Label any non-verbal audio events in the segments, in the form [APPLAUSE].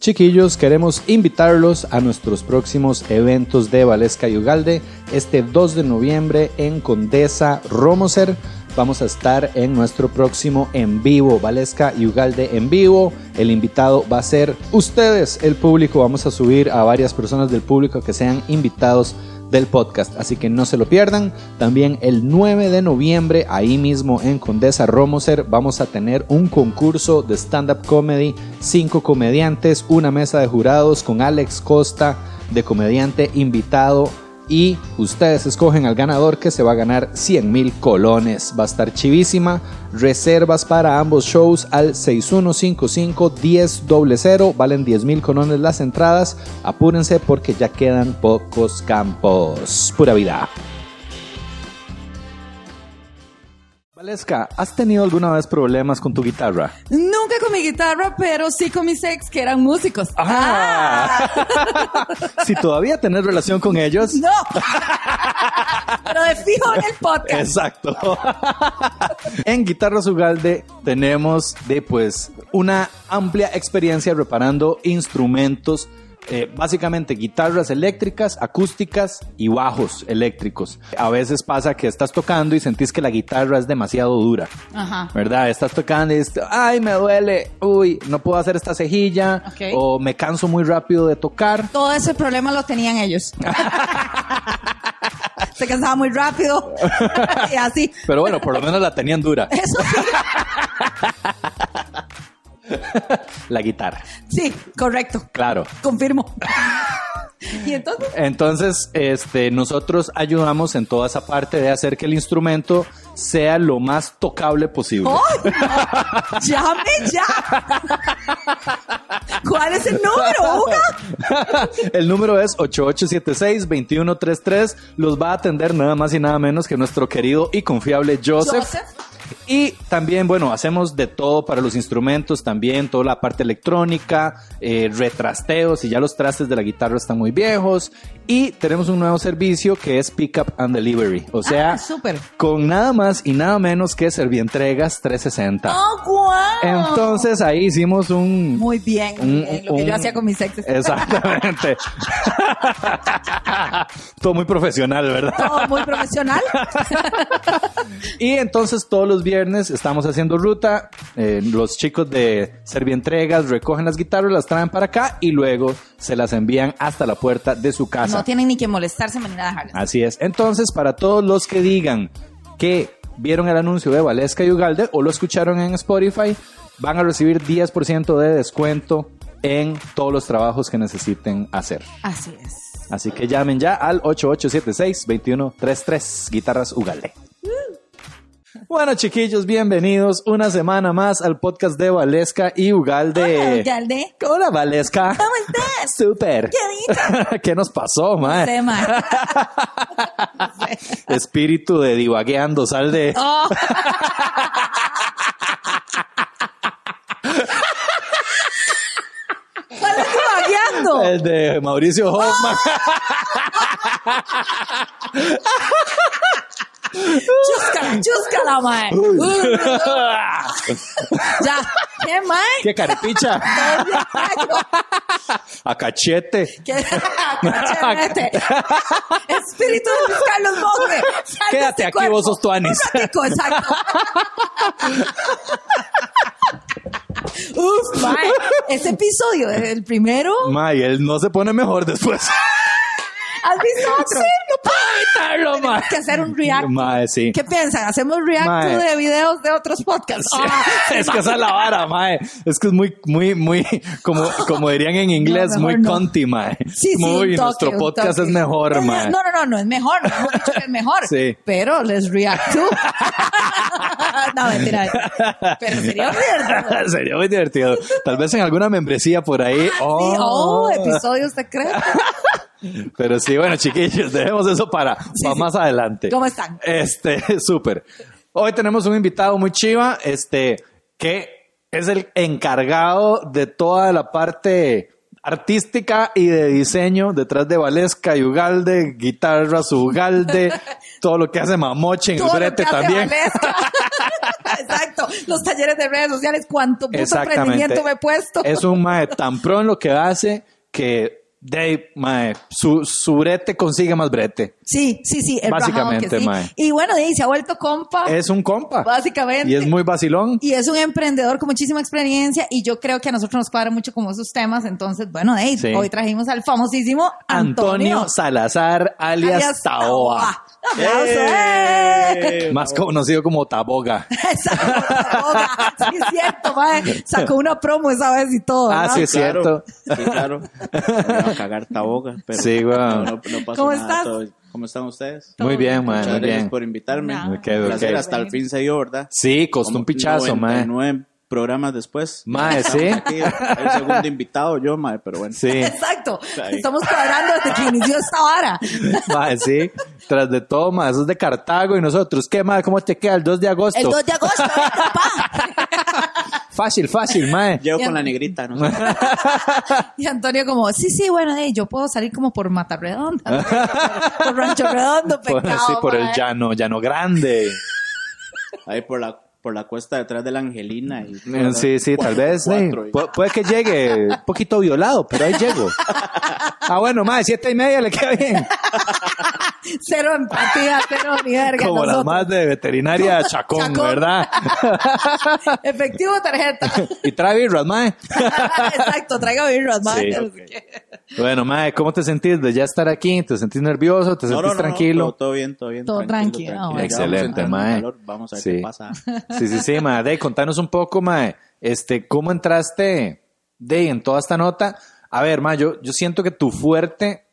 Chiquillos, queremos invitarlos a nuestros próximos eventos de Valesca y Ugalde. Este 2 de noviembre en Condesa Romoser. Vamos a estar en nuestro próximo en vivo, Valesca y Ugalde en vivo. El invitado va a ser ustedes, el público. Vamos a subir a varias personas del público que sean invitados del podcast, así que no se lo pierdan. También el 9 de noviembre, ahí mismo en Condesa Romoser, vamos a tener un concurso de stand-up comedy, cinco comediantes, una mesa de jurados con Alex Costa de comediante invitado y ustedes escogen al ganador que se va a ganar 100 mil colones. Va a estar chivísima. Reservas para ambos shows al 6155-1000. Valen 10 mil colones las entradas. Apúrense porque ya quedan pocos campos. Pura vida. Valesca, ¿has tenido alguna vez problemas con tu guitarra? Nunca con mi guitarra, pero sí con mis ex que eran músicos. Ah. [LAUGHS] si todavía tenés relación con ellos. No. pero de fijo en el podcast. Exacto. [LAUGHS] en Guitarras Ugalde tenemos de pues una amplia experiencia reparando instrumentos eh, básicamente guitarras eléctricas, acústicas y bajos eléctricos. A veces pasa que estás tocando y sentís que la guitarra es demasiado dura, Ajá. ¿verdad? Estás tocando y dices, ay, me duele, uy, no puedo hacer esta cejilla, Ok. o me canso muy rápido de tocar. Todo ese problema lo tenían ellos. [LAUGHS] Se cansaba muy rápido [LAUGHS] y así. Pero bueno, por lo menos la tenían dura, Eso sí. [LAUGHS] [LAUGHS] la guitarra, Sí, correcto. claro. Confirmo. [LAUGHS] y entonces, Entonces, este, nosotros ayudamos en toda esa parte de hacer que el instrumento sea lo más tocable posible. no! ¡Llame ya! [LAUGHS] ¿Cuál es el número, Uga? El número es 8876-2133. Los va a atender nada más y nada menos que nuestro querido y confiable Joseph. Joseph. Y también, bueno, hacemos de todo para los instrumentos, también toda la parte electrónica, eh, retrasteos, y ya los trastes de la guitarra están muy viejos. Y tenemos un nuevo servicio que es Pickup and Delivery. O sea, Ah, súper. con nada más y nada menos que Servientregas 360. ¡Oh, guau! Entonces ahí hicimos un... Muy bien, un- lo que un- yo hacía con mis exes. Exactamente. [LAUGHS] Todo muy profesional, ¿verdad? Todo muy profesional. [LAUGHS] Y entonces todos los viernes estamos haciendo ruta. eh, los chicos de Servientregas recogen las guitarras, las traen para acá y luego se las envían hasta la puerta de su casa. No tienen ni que molestarse ni nada dejarlas. Así es. Entonces, para todos los que digan que vieron el anuncio de Valesca y Ugalde o lo escucharon en Spotify, van a recibir 10% de descuento en todos los trabajos que necesiten hacer. Así es. Así que llamen ya al 8876-2133 Guitarras Ugalde. Bueno, chiquillos, bienvenidos una semana más al podcast de Valesca y Ugalde. Galde. Hola, Valesca. ¿Cómo estás? Súper. ¿Qué? [LAUGHS] ¿Qué nos pasó, mae? Sí, ma. [LAUGHS] Espíritu de divagueando, sal de... Oh. [LAUGHS] ¿Cuál es tu vagueando? El de Mauricio Hoffman. Chúscala, chúscala, mae. [LAUGHS] Ya. ¿Qué, mae? ¡Qué carepicha! [LAUGHS] A cachete. ¿Qué? Cachete. Espíritu de Luis Carlos de Quédate aquí, cuerpo. vos sos tuanis. Un ratico, exacto. [LAUGHS] Uf, mae. Ese episodio, el primero. May, él no se pone mejor después. ¿Has visto otro? Sí, no puedo evitarlo. Hay que hacer un react. Mae, sí. ¿Qué piensan? ¿Hacemos react Mae. de videos de otros podcasts? Ah, [LAUGHS] es que esa es la vara, mae. Es que es muy, muy, muy, como, como dirían en inglés, No, muy no. conti, mae. Sí, sí, Muy, nuestro podcast es mejor, Es- mae. No, no, no, no es mejor. No hemos dicho que es mejor. Sí. Pero les react to. [LAUGHS] no, mentira. Pero sería divertido. [LAUGHS] Sería muy divertido. Tal vez en alguna membresía por ahí. Sí, Oh. oh, episodios secretos. Pero sí, bueno, chiquillos, dejemos eso para, para sí. más adelante. ¿Cómo están? Este, [LAUGHS] súper. Hoy tenemos un invitado muy chiva, este, que es el encargado de toda la parte artística y de diseño detrás de Valesca y Ugalde, guitarras Ugalde, [LAUGHS] todo lo que hace Mamoche en el Todo brete hace también. [LAUGHS] Exacto. los talleres de redes sociales, cuánto puto emprendimiento me he puesto. Es un mae tan pro en lo que hace que de mae, su, su brete consigue más brete. Sí, sí, sí, el Básicamente, sí. mae. Y bueno, de ahí se ha vuelto compa. Es un compa. Básicamente. Y es muy vacilón. Y es un emprendedor con muchísima experiencia y yo creo que a nosotros nos cuadra mucho como esos temas. Entonces, bueno, de ahí, Sí. hoy trajimos al famosísimo Antonio, Antonio, Salazar, alias, alias Taoa. ¡Aplauso! ¡eh! Más conocido como Taboga. [LAUGHS] Exacto, Taboga. Sí, es cierto, mae. Sacó una promo esa vez y todo. Ah, ¿verdad? sí, es cierto. Sí, claro. Me iba a cagar taboga, pero Sí, weón. no, no, pasó ¿Cómo nada, estás? todo- ¿Cómo están ustedes? Muy bien, mae, Muchas muy gracias bien. por invitarme. No. Ok, Un placer, hasta el fin se dio, ¿verdad? Sí, costó un pichazo, mae. Programas después. Mae, sí. Aquí, el segundo invitado yo, mae, pero bueno. Sí, Exacto. Ahí. Estamos cuadrando desde que inició esta vara. mae, sí. Tras de todo, mae, eso es de Cartago y nosotros, ¿qué, mae? ¿Cómo te queda el 2 de agosto? El 2 de agosto, venga, [LAUGHS] pa. Fácil, fácil, mae. Llego Ya. con la negrita, no sé. [LAUGHS] Y Antonio como, sí, sí, bueno, hey, yo puedo salir como por Mata Redonda, por Rancho Redondo, [LAUGHS] Por, pecado. sí, por el llano, llano grande. Ahí por la, por la cuesta detrás de la Angelina. Y Eh, Sí, sí, tal vez. Cuatro Pu- puede que llegue un poquito violado, pero ahí llego. Ah, bueno, mae, siete y media le queda bien. Cero empatía, cero ni verga. Como la nosotros. más de veterinaria Chacón, Chacón. ¿verdad? [LAUGHS] Efectivo tarjeta. y trae birras, mae. [LAUGHS] Exacto, traiga birras, mae. Sí. Bueno, mae, ¿cómo te sentís de ya estar aquí? ¿Te sentís nervioso? ¿Te No, sentís no, no, no, tranquilo? todo, todo bien, todo bien. Todo tranquilo, vamos Excelente, mae. calor, Vamos a ver Sí. qué pasa. [LAUGHS] Sí, sí, sí, mae. Dey, contanos un poco, mae. Este, ¿cómo entraste, Dey, en toda esta nota? A ver, mae, yo, yo siento que tu fuerte,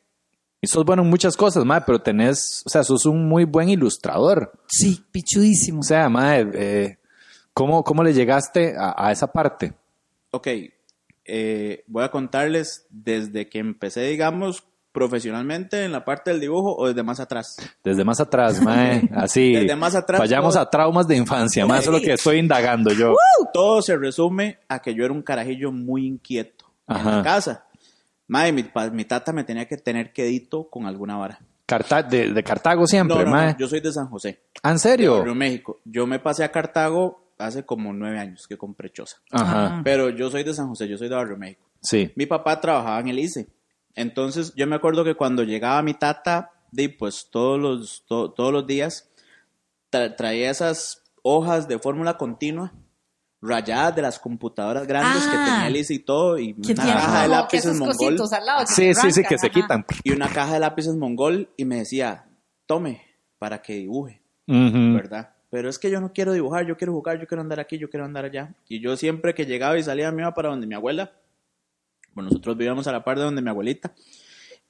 y sos bueno en muchas cosas, mae, pero tenés, o sea, sos un muy buen ilustrador. Sí, pichudísimo. O sea, mae, eh, ¿cómo, ¿cómo le llegaste a, a esa parte? Ok, eh, voy a contarles desde que empecé, digamos, profesionalmente en la parte del dibujo o desde más atrás. Desde más atrás, mae, [LAUGHS] así. Desde más atrás, Vayamos todo. a traumas de infancia, mae, eso es lo que [LAUGHS] estoy indagando yo. Todo se resume a que yo era un carajillo muy inquieto en Ajá. la casa. Madre, mi, mi tata me tenía que tener quedito con alguna vara. Carta- de, de Cartago siempre, No, no, mae. no, yo soy de San José, ¿Ah, ¿En de serio? Barrio México. Yo me pasé a Cartago hace como nueve años que compré choza. Ajá, Pero yo soy de San José, yo soy de Barrio México. sí. Mi papá trabajaba en el ICE. Entonces, yo me acuerdo que cuando llegaba mi tata, di, pues todos los, to- todos los días, tra- traía esas hojas de fórmula continua, rayadas de las computadoras grandes que Ah. tenía el ICE y todo, y una tiene caja de lápices mongol. cositos al lado. Sí, sí, sí, que se quitan. ajá. Y una caja de lápices mongol, y me decía, tome, para que dibuje. ¿verdad? Pero es que yo no quiero dibujar, yo quiero jugar, yo quiero andar aquí, yo quiero andar allá. Y yo siempre que llegaba y salía me iba para donde mi abuela, bueno, nosotros vivíamos a la par de donde mi abuelita,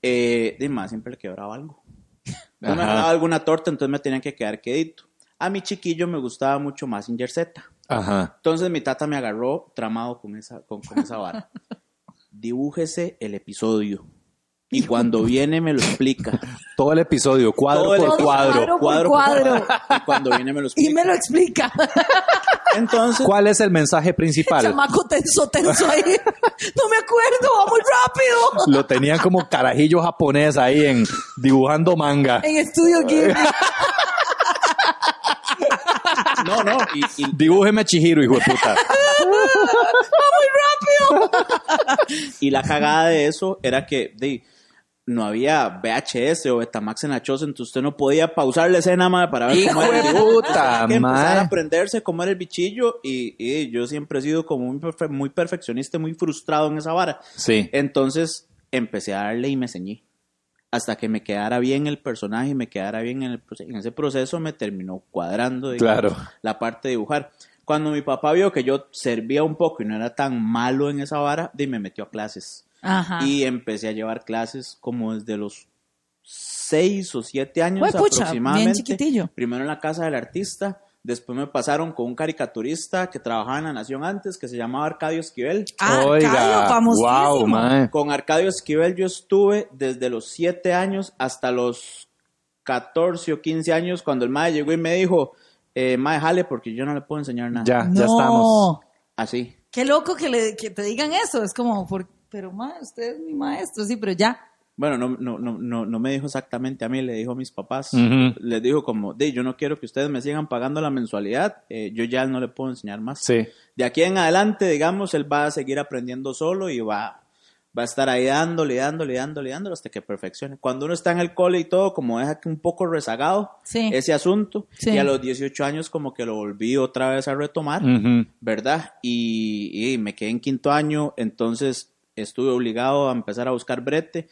eh, de más, siempre le quebraba algo. [LAUGHS] No me daba alguna torta, entonces me tenían que quedar quedito. A mi chiquillo me gustaba mucho más Z. Ajá. Entonces mi tata me agarró tramado con esa, con, con esa vara. [LAUGHS] Dibújese el episodio. Y cuando viene me lo explica. [LAUGHS] Todo el episodio, cuadro Todo por Todo cuadro. cuadro. por cuadro. Y cuando viene me lo Y explica. me lo explica. [LAUGHS] Entonces, ¿Cuál es el mensaje principal? Chamaco tenso, tenso ahí. No me acuerdo, va muy rápido. Lo tenían como carajillo japonés ahí en dibujando manga. En estudio Ghibli. no, no, y, y- Dibújeme a Chihiro, hijo de puta. [LAUGHS] y la cagada de eso era que de, no había VHS o Betamax en la choza, entonces usted no podía pausar la escena para ver cómo era el puta, que empezar a aprenderse cómo era el bichillo y, y yo siempre he sido como muy, perfe- muy perfeccionista, y muy frustrado en esa vara. Sí. Entonces empecé a darle y me ceñí. Hasta que me quedara bien el personaje y me quedara bien en, el, proce- en ese proceso, me terminó cuadrando digamos, Claro. la parte de dibujar. Cuando mi papá vio que yo servía un poco y no era tan malo en esa vara, de, me metió a clases. Ajá. Y empecé a llevar clases como desde los seis o siete años Hue pucha, aproximadamente. bien chiquitillo. Primero en la casa del artista, después me pasaron con un caricaturista que trabajaba en La Nación antes, que se llamaba Arcadio Esquivel. Ah, Oiga, famosísimo. wow, mae. Con Arcadio Esquivel yo estuve desde los 7 años hasta los 14 o 15 años cuando el mae llegó y me dijo, eh, mae, jale porque yo no le puedo enseñar nada. Ya, no. ya estamos. Así. Qué loco que, le, que te digan eso. Es como, por, pero ma, usted es mi maestro, sí, pero ya. bueno, no, no, no, no, no me dijo exactamente a mí, le dijo a mis papás. Les dijo como, de, yo no quiero que ustedes me sigan pagando la mensualidad, eh, yo ya no le puedo enseñar más. Sí. De aquí en adelante, digamos, él va a seguir aprendiendo solo y va, va a estar ahí dándole, dándole, dándole, dándole hasta que perfeccione. Cuando uno está en el cole y todo, como deja que un poco rezagado Sí. ese asunto, Sí. y a los 18 años como que lo volví otra vez a retomar. ¿verdad? Y, y me quedé en quinto año, entonces estuve obligado a empezar a buscar brete.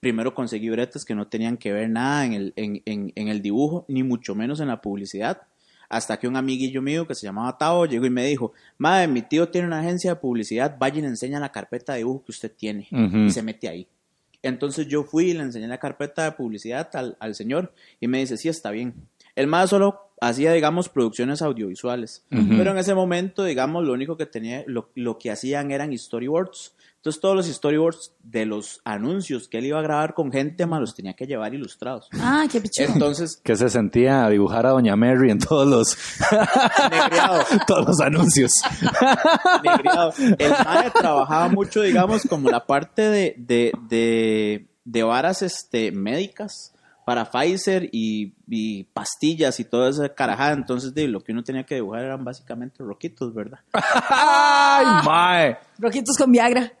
Primero conseguí bretes que no tenían que ver nada en el, en, en- en el dibujo, ni mucho menos en la publicidad. Hasta que un amiguillo mío que se llamaba Tao llegó y me dijo, madre, mi tío tiene una agencia de publicidad, vaya y le enseña la carpeta de dibujo que usted tiene. Ujú. Y se mete ahí. Entonces yo fui y le enseñé la carpeta de publicidad al, al señor y me dice, sí, está bien. El más solo hacía, digamos, producciones audiovisuales. Pero en ese momento, digamos, lo único que tenía, lo, lo que hacían eran storyboards. Entonces todos los storyboards de los anuncios que él iba a grabar con gente, más los tenía que llevar ilustrados. Ah, qué pichudo. Entonces, Que se sentía a dibujar a Doña Mary en todos los, [LAUGHS] todos los anuncios. El mae trabajaba mucho, digamos, como la parte de, de, de, de varas este, médicas para Pfizer y, y pastillas y toda esa carajada. Entonces, de, lo que uno tenía que dibujar eran básicamente roquitos, ¿verdad? [LAUGHS] ¡Ay, mae! Roquitos con Viagra. [LAUGHS] El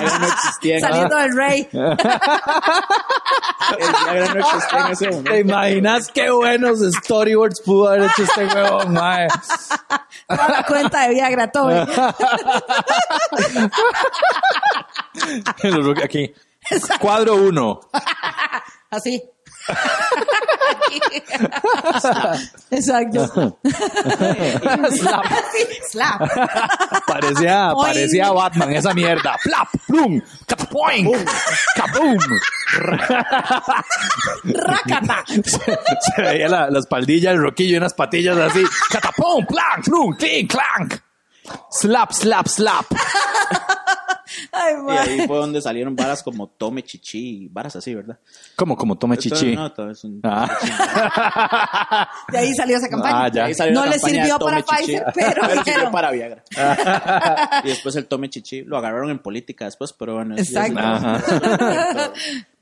Viagra no existía en, Saliendo del rey. [LAUGHS] el Viagra no existía en ese momento. ¿Te imaginas qué buenos storyboards pudo haber hecho este huevón, mae? Toda la cuenta de Viagra, todo. Los Cuadro uno. [LAUGHS] Así. Exacto. Slap. Slap. Parecía, parecía Batman, esa mierda. ¡Plap! ¡Plum! ¡Catapoing! ¡Kaboom! Rácata. Se, se veía la, la espaldilla, el roquillo y unas patillas así. ¡Catapum! ¡Plank! ¡Plum! ¡Clink! ¡Clank! ¡Slap! ¡Slap! ¡Slap! Ay, Y ahí fue donde salieron varas como Tome Chichi, varas así, ¿verdad? Como, como tome chichi. No, todo es un- Ah. De ahí salió esa campaña. Ah, ya. Ahí salió No [LAUGHS] le sirvió para. Pfizer, pero sirvió dijeron- para Viagra. [LAUGHS] y después el Tome Chichi lo agarraron en política después, pero bueno. Exacto.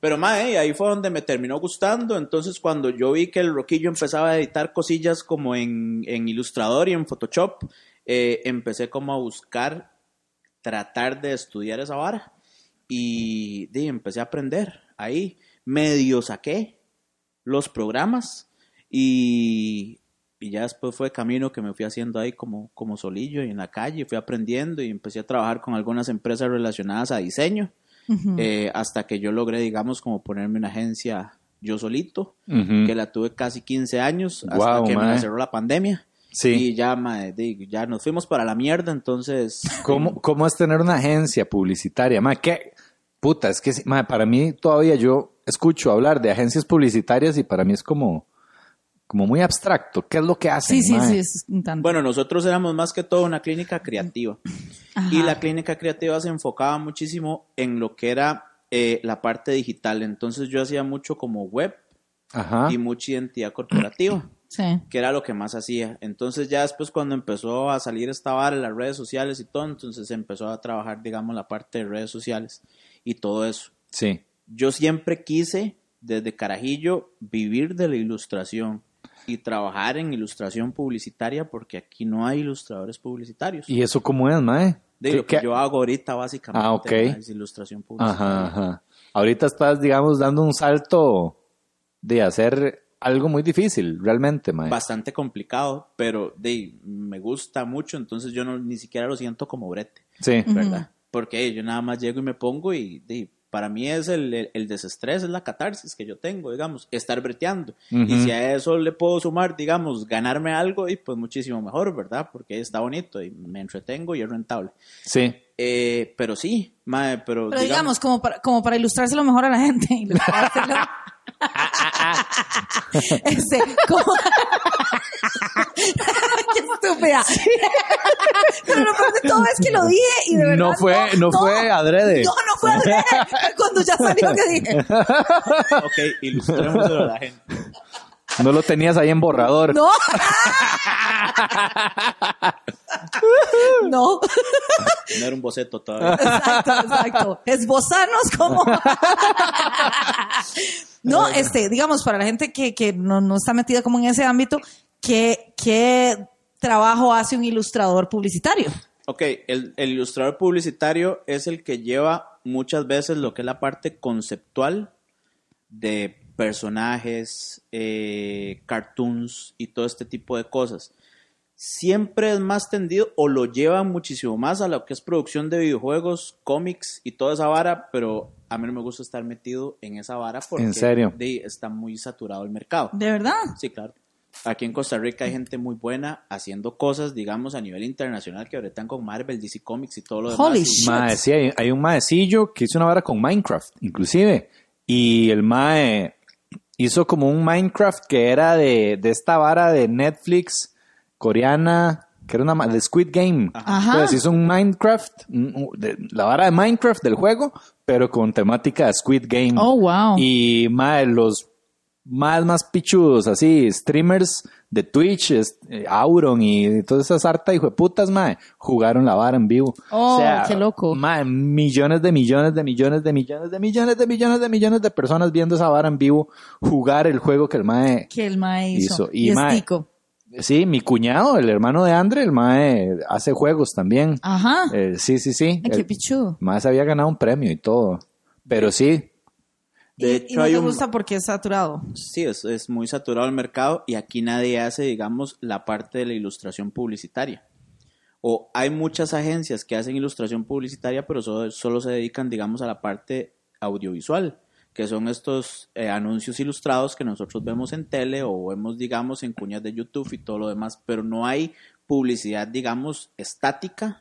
Pero mae, ahí fue donde me terminó gustando. Entonces, cuando yo vi que el Roquillo empezaba a editar cosillas como en, en Illustrator y en Photoshop, eh, empecé como a buscar tratar de estudiar esa vara. Y di, empecé a aprender ahí. Medio saqué los programas y, y ya después fue camino que me fui haciendo ahí como, como solillo y en la calle. Fui aprendiendo y empecé a trabajar con algunas empresas relacionadas a diseño. eh, hasta que yo logré, digamos, como ponerme una agencia yo solito, que la tuve casi 15 años hasta que me cerró la pandemia. Sí. Y ya, mae, di, ya nos fuimos para la mierda, entonces... [LAUGHS] ¿Cómo, ¿Cómo es tener una agencia publicitaria? Ma, ¿qué? Puta, es que sí, ma, para mí todavía yo escucho hablar de agencias publicitarias y para mí es como, como muy abstracto. ¿Qué es lo que hacen? Sí, sí, ma? sí, es un tanto. Bueno, nosotros éramos más que todo una clínica creativa. Ajá. Y la clínica creativa se enfocaba muchísimo en lo que era eh, la parte digital. Entonces yo hacía mucho como web Ajá. y mucha identidad corporativa, Sí. que era lo que más hacía. Entonces ya después cuando empezó a salir esta vara en las redes sociales y todo, entonces se empezó a trabajar, digamos, la parte de redes sociales y todo eso. Sí. Yo siempre quise, desde carajillo, vivir de la ilustración y trabajar en ilustración publicitaria porque aquí no hay ilustradores publicitarios. ¿Y eso cómo es, mae? De ¿Qué- lo que qué- yo hago ahorita, básicamente, Ah, ok. ¿no? es ilustración publicitaria. Ajá, ajá. Ahorita estás, digamos, dando un salto de hacer algo muy difícil, realmente, mae. Bastante complicado, pero de, me gusta mucho, entonces yo no, ni siquiera lo siento como brete, Sí. ¿verdad? Porque yo nada más llego y me pongo y de, para mí es el, el, el desestrés, es la catarsis que yo tengo, digamos, estar breteando. Y si a eso le puedo sumar, digamos, ganarme algo, y pues muchísimo mejor, ¿verdad? Porque está bonito y me entretengo y es rentable. Sí. Eh, pero sí, mae, pero, Pero digamos, como para, como para ilustrárselo mejor a la gente. [LAUGHS] ilustrárselo. [LAUGHS] este, como... [LAUGHS] Qué estúpida. Pero lo peor de todo es que lo dije y de verdad No fue- no fue adrede. No, no fue adrede. Fue [LAUGHS] Cuando ya salió que dije. ok, ilustrémoselo a la gente. No lo tenías ahí en borrador. No. [LAUGHS] No, No era un boceto todavía. exacto, exacto. Esbozarnos como. no, este, digamos, para la gente que, que no, no está metida como en ese ámbito, ¿qué, ¿qué trabajo hace un ilustrador publicitario? Ok, el, el ilustrador publicitario es el que lleva muchas veces lo que es la parte conceptual de personajes, eh, cartoons y todo este tipo de cosas. Siempre es más tendido o lo lleva muchísimo más a lo que es producción de videojuegos, cómics y toda esa vara, pero a mí no me gusta estar metido en esa vara porque ¿En serio? de- está muy saturado el mercado. ¿De verdad? Sí, claro. Aquí en Costa Rica hay gente muy buena haciendo cosas, digamos, a nivel internacional que ahorita están con Marvel, DC Comics y todo lo demás. Holy shit. Mae, sí, hay, hay un maecillo que hizo una vara con Minecraft, inclusive. Y el mae hizo como un Minecraft que era de, de esta vara de Netflix coreana, que era una de Squid Game. Ajá. Entonces hizo un Minecraft, de- la vara de Minecraft del juego, pero con temática de Squid Game. Oh, wow. Y mae, los más, más pichudos, así, streamers de Twitch, es- eh, Auron y todas esas harta hijo de putas, mae, jugaron la vara en vivo. Oh, qué loco. Mae, millones de millones de millones de millones de millones de millones de millones de personas viendo esa vara en vivo jugar el juego que el mae Que el mae hizo. hizo. Y, Y mae- tico. Sí, mi cuñado, el hermano de Andre, el mae hace juegos también. Ajá. Eh, sí, sí, sí. Ay, qué El mae se había ganado un premio y todo. Pero sí, De Y- y hecho, no hay te un- gusta porque es saturado. Sí, es, es muy saturado el mercado y aquí nadie hace, digamos, la parte de la ilustración publicitaria. O hay muchas agencias que hacen ilustración publicitaria, pero solo, solo se dedican, digamos, a la parte audiovisual, que son estos eh, anuncios ilustrados que nosotros vemos en tele o vemos, digamos, en cuñas de YouTube y todo lo demás, pero no hay publicidad, digamos, estática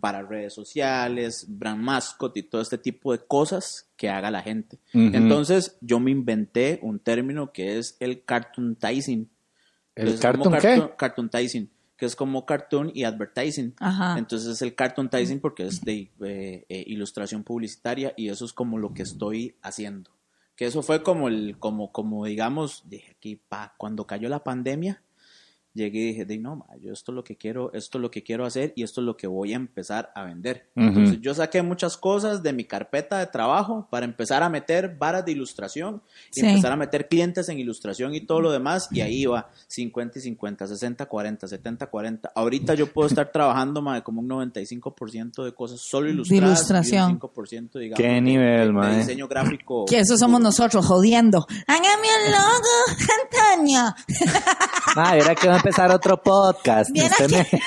para redes sociales, brand mascot y todo este tipo de cosas que haga la gente. Entonces, yo me inventé un término que es el cartoontizing. ¿El como cartoon qué? cartoon- Cartoontizing, que es como cartoon y advertising. Ajá. Entonces, es el cartoontizing porque es de eh, eh, ilustración publicitaria y eso es como lo que estoy haciendo. Que eso fue como el, como, como digamos, dije aquí, pa, cuando cayó la pandemia, llegué y dije, de, no, ma, yo esto es lo que quiero, esto es lo que quiero hacer y esto es lo que voy a empezar a vender. Ujú. Entonces yo saqué muchas cosas de mi carpeta de trabajo para empezar a meter varas de ilustración y Sí. empezar a meter clientes en ilustración y todo lo demás y ahí iba 50 y 50, 60, 40, 70, 40. Ahorita yo puedo estar trabajando ma, como un 95% de cosas solo ilustradas ilustración. y un 5% digamos Qué de- nivel, de, de ma, eh. diseño gráfico. Que eso somos nosotros, jodiendo. Hágame un logo, [LAUGHS] Antonio. Mae, era que va empezar otro podcast. Usted me- [LAUGHS]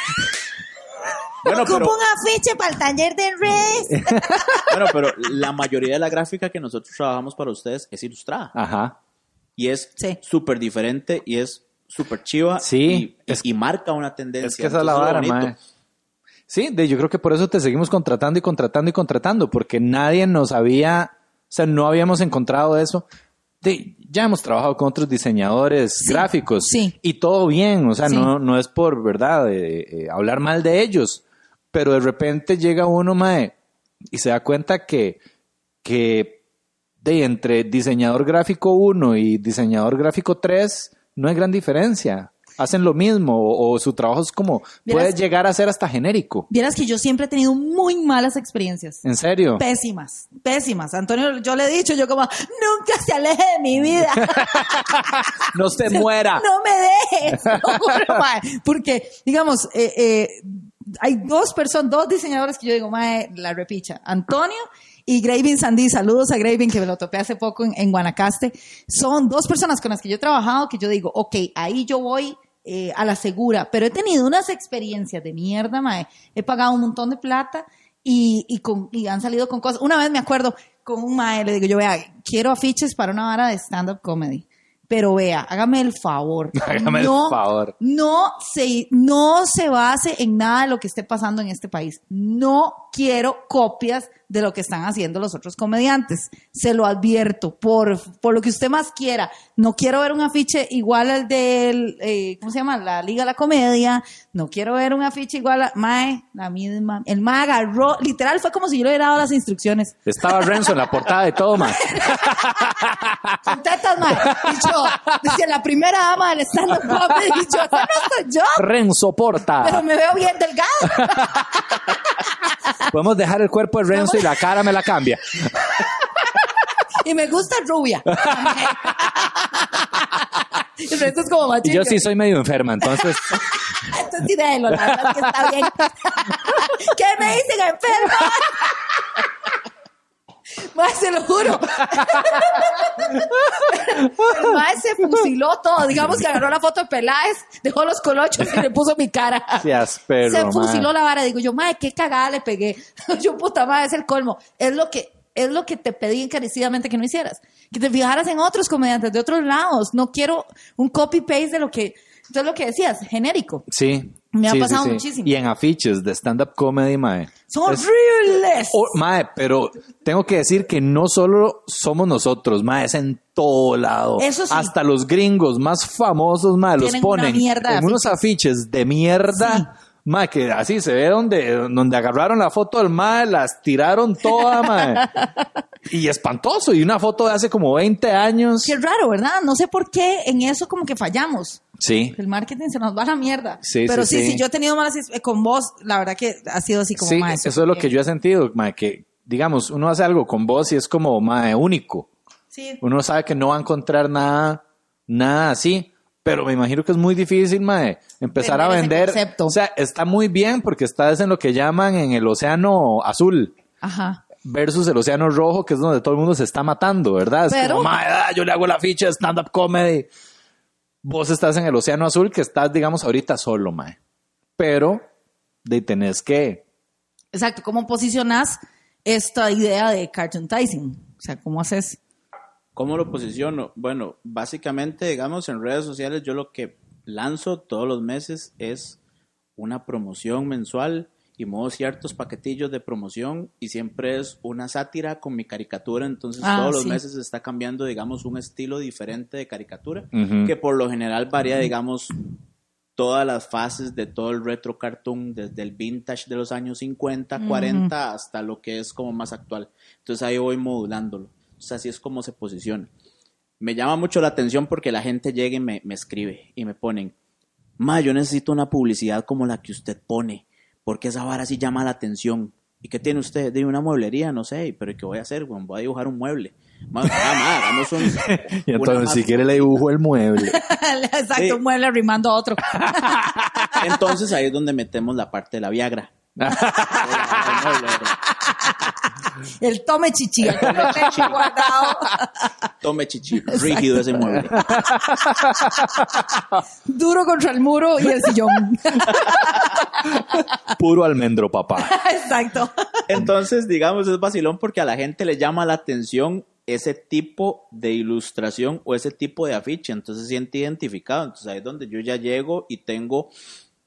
Bueno, Ocupo pero- un afiche para el taller de redes. [LAUGHS] Bueno, pero la mayoría de la gráfica que nosotros trabajamos para ustedes es ilustrada. Ajá. Y es Sí. súper diferente y es súper chiva. Sí, y, es- y marca una tendencia. Es que esa es la vara, mae. Sí, de, yo creo que por eso te seguimos contratando y contratando y contratando, porque nadie nos había, o sea, no habíamos encontrado eso. De, ya hemos trabajado con otros diseñadores Sí, gráficos sí. y todo bien, o sea, Sí. no, no es por verdad eh, eh, hablar mal de ellos, pero de repente llega uno, mae, y se da cuenta que, que de entre diseñador gráfico 1 y diseñador gráfico 3 no hay gran diferencia. Hacen lo mismo o, o su trabajo es como puede llegar a ser hasta genérico. Vieras que yo siempre he tenido muy malas experiencias. En serio. Pésimas, pésimas. Antonio, yo le he dicho, yo como, nunca se aleje de mi vida. [LAUGHS] No se [LAUGHS] muera. No me dejes. [LAUGHS] No. Porque, digamos, eh, eh, hay dos personas, dos diseñadores que yo digo, mae, la repicha. Antonio y Gravin Sandy. Saludos a Gravin, que me lo topé hace poco en, en Guanacaste. Son dos personas con las que yo he trabajado que yo digo, ok, ahí yo voy eh, a la segura. Pero he tenido unas experiencias de mierda, mae. He pagado un montón de plata y, y, con, y han salido con cosas. Una vez me acuerdo con un mae, le digo yo, vea, quiero afiches para una vara de stand-up comedy. Pero vea, hágame el favor. [LAUGHS] Hágame el favor. No se, no se base en nada de lo que esté pasando en este país. No quiero copias de lo que están haciendo los otros comediantes. Se lo advierto, por, por lo que usted más quiera. No quiero ver un afiche igual al del, eh, ¿cómo se llama? La Liga de la Comedia. No quiero ver un afiche igual a Mae, la misma. El Mae agarró, literal fue como si yo le hubiera dado las instrucciones. Estaba Renzo en la portada de todo, mae. [LAUGHS] Con tetas, Mae. Y yo, decía, la primera dama del stand-up comedy. Esa no soy yo. Renzo Porta. Pero me veo bien delgada. Podemos dejar el cuerpo de Renzo y la cara me la cambia. [LAUGHS] Y me gusta rubia. [LAUGHS] Renzo es como más yo sí soy medio enferma, entonces [LAUGHS] Entonces sí, déjelo, la verdad es que está bien. ¿Qué me dicen, enferma? Mae, se lo juro. El mae se fusiló todo. Digamos que agarró la foto de Peláez, dejó los colochos y le puso mi cara. seas perro, se fusiló la vara. Digo yo, mae, qué cagada le pegué. [LAUGHS] Yo, puta madre, es el colmo. Es lo que, es lo que te pedí encarecidamente que no hicieras. Que te fijaras en otros comediantes de otros lados. No quiero un copy-paste de lo que, entonces lo que decías, genérico. Sí. Me ha sí, pasado sí. muchísimo. Y en afiches de stand-up comedy, mae. Son Es- horribles. Oh, mae, pero tengo que decir que no solo somos nosotros, mae, es en todo lado. Eso. Hasta los gringos más famosos, mae, los ponen en unos afiches de mierda. Mae, que así se ve donde, donde agarraron la foto del mae, las tiraron toda, [LAUGHS] mae. y espantoso. Y una foto de hace como 20 años. Qué raro, ¿verdad? No sé por qué en eso como que fallamos. Sí. El marketing se nos va a la mierda. Sí, Pero sí, sí, sí. sí, yo he tenido malas con vos, la verdad que ha sido así como Sí, "Mae, eso es lo que yo he sentido, mae, que digamos, uno hace algo con vos y es como mae, único. Sí. Uno sabe que no va a encontrar nada, nada así, pero me imagino que es muy difícil, mae, empezar a Vender concepto. O sea, está muy bien porque estás en lo que llaman en el océano azul Ajá. versus el océano rojo, que es donde todo el mundo se está matando, ¿verdad? Es Pero- como, ah, yo le hago la ficha de stand-up comedy. Vos estás en el océano azul que estás, digamos, ahorita solo, mae. Pero de tenés que Exacto. ¿Cómo posicionas esta idea de cartoonizing? O sea, ¿cómo haces? ¿Cómo lo posiciono? Bueno, básicamente, digamos, en redes sociales yo lo que lanzo todos los meses es una promoción mensual y muevo ciertos paquetillos de promoción y siempre es una sátira con mi caricatura, entonces Ah, todos los sí. meses está cambiando, digamos, un estilo diferente de caricatura Ujú. que por lo general varía, digamos, todas las fases de todo el retro cartoon, desde el vintage de los años 50, 40 hasta lo que es como más actual. Entonces ahí voy modulándolo. O sea, así es como se posiciona. Me llama mucho la atención porque la gente llega y me, me escribe y me ponen, ma, yo necesito una publicidad como la que usted pone, porque esa vara sí llama la atención. ¿Y qué tiene usted? De una mueblería, no sé, pero ¿qué voy a hacer? Bueno, voy a dibujar un mueble. Un... [LAUGHS] Y una entonces, más- si quiere, le dibujo el mueble. [LAUGHS] Exacto, Sí. un mueble arrimando a otro. [LAUGHS] Entonces ahí es donde metemos la parte de la Viagra. [LAUGHS] El tome chichi, aquí lo tengo guardado. Tome chichi, rígido ese mueble. [LAUGHS] Duro contra el muro y el sillón. [LAUGHS] Puro almendro, papá. Exacto. Entonces, digamos, es vacilón porque a la gente le llama la atención ese tipo de ilustración o ese tipo de afiche. Entonces se siente identificado. Entonces ahí es donde yo ya llego y tengo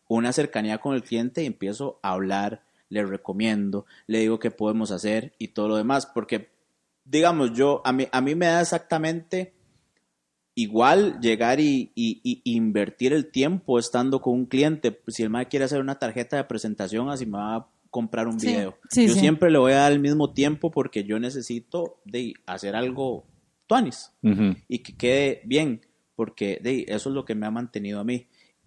una cercanía con el cliente y empiezo a hablar, le recomiendo, le digo qué podemos hacer y todo lo demás. Porque, digamos, yo, a mí, a mí me da exactamente igual llegar y, y- y invertir el tiempo estando con un cliente. Si el MAE quiere hacer una tarjeta de presentación, así me va a comprar un Sí, video. sí, yo sí. siempre le voy a dar el mismo tiempo porque yo necesito de hacer algo tuanis y que quede bien, porque de, eso es lo que me ha mantenido a mí.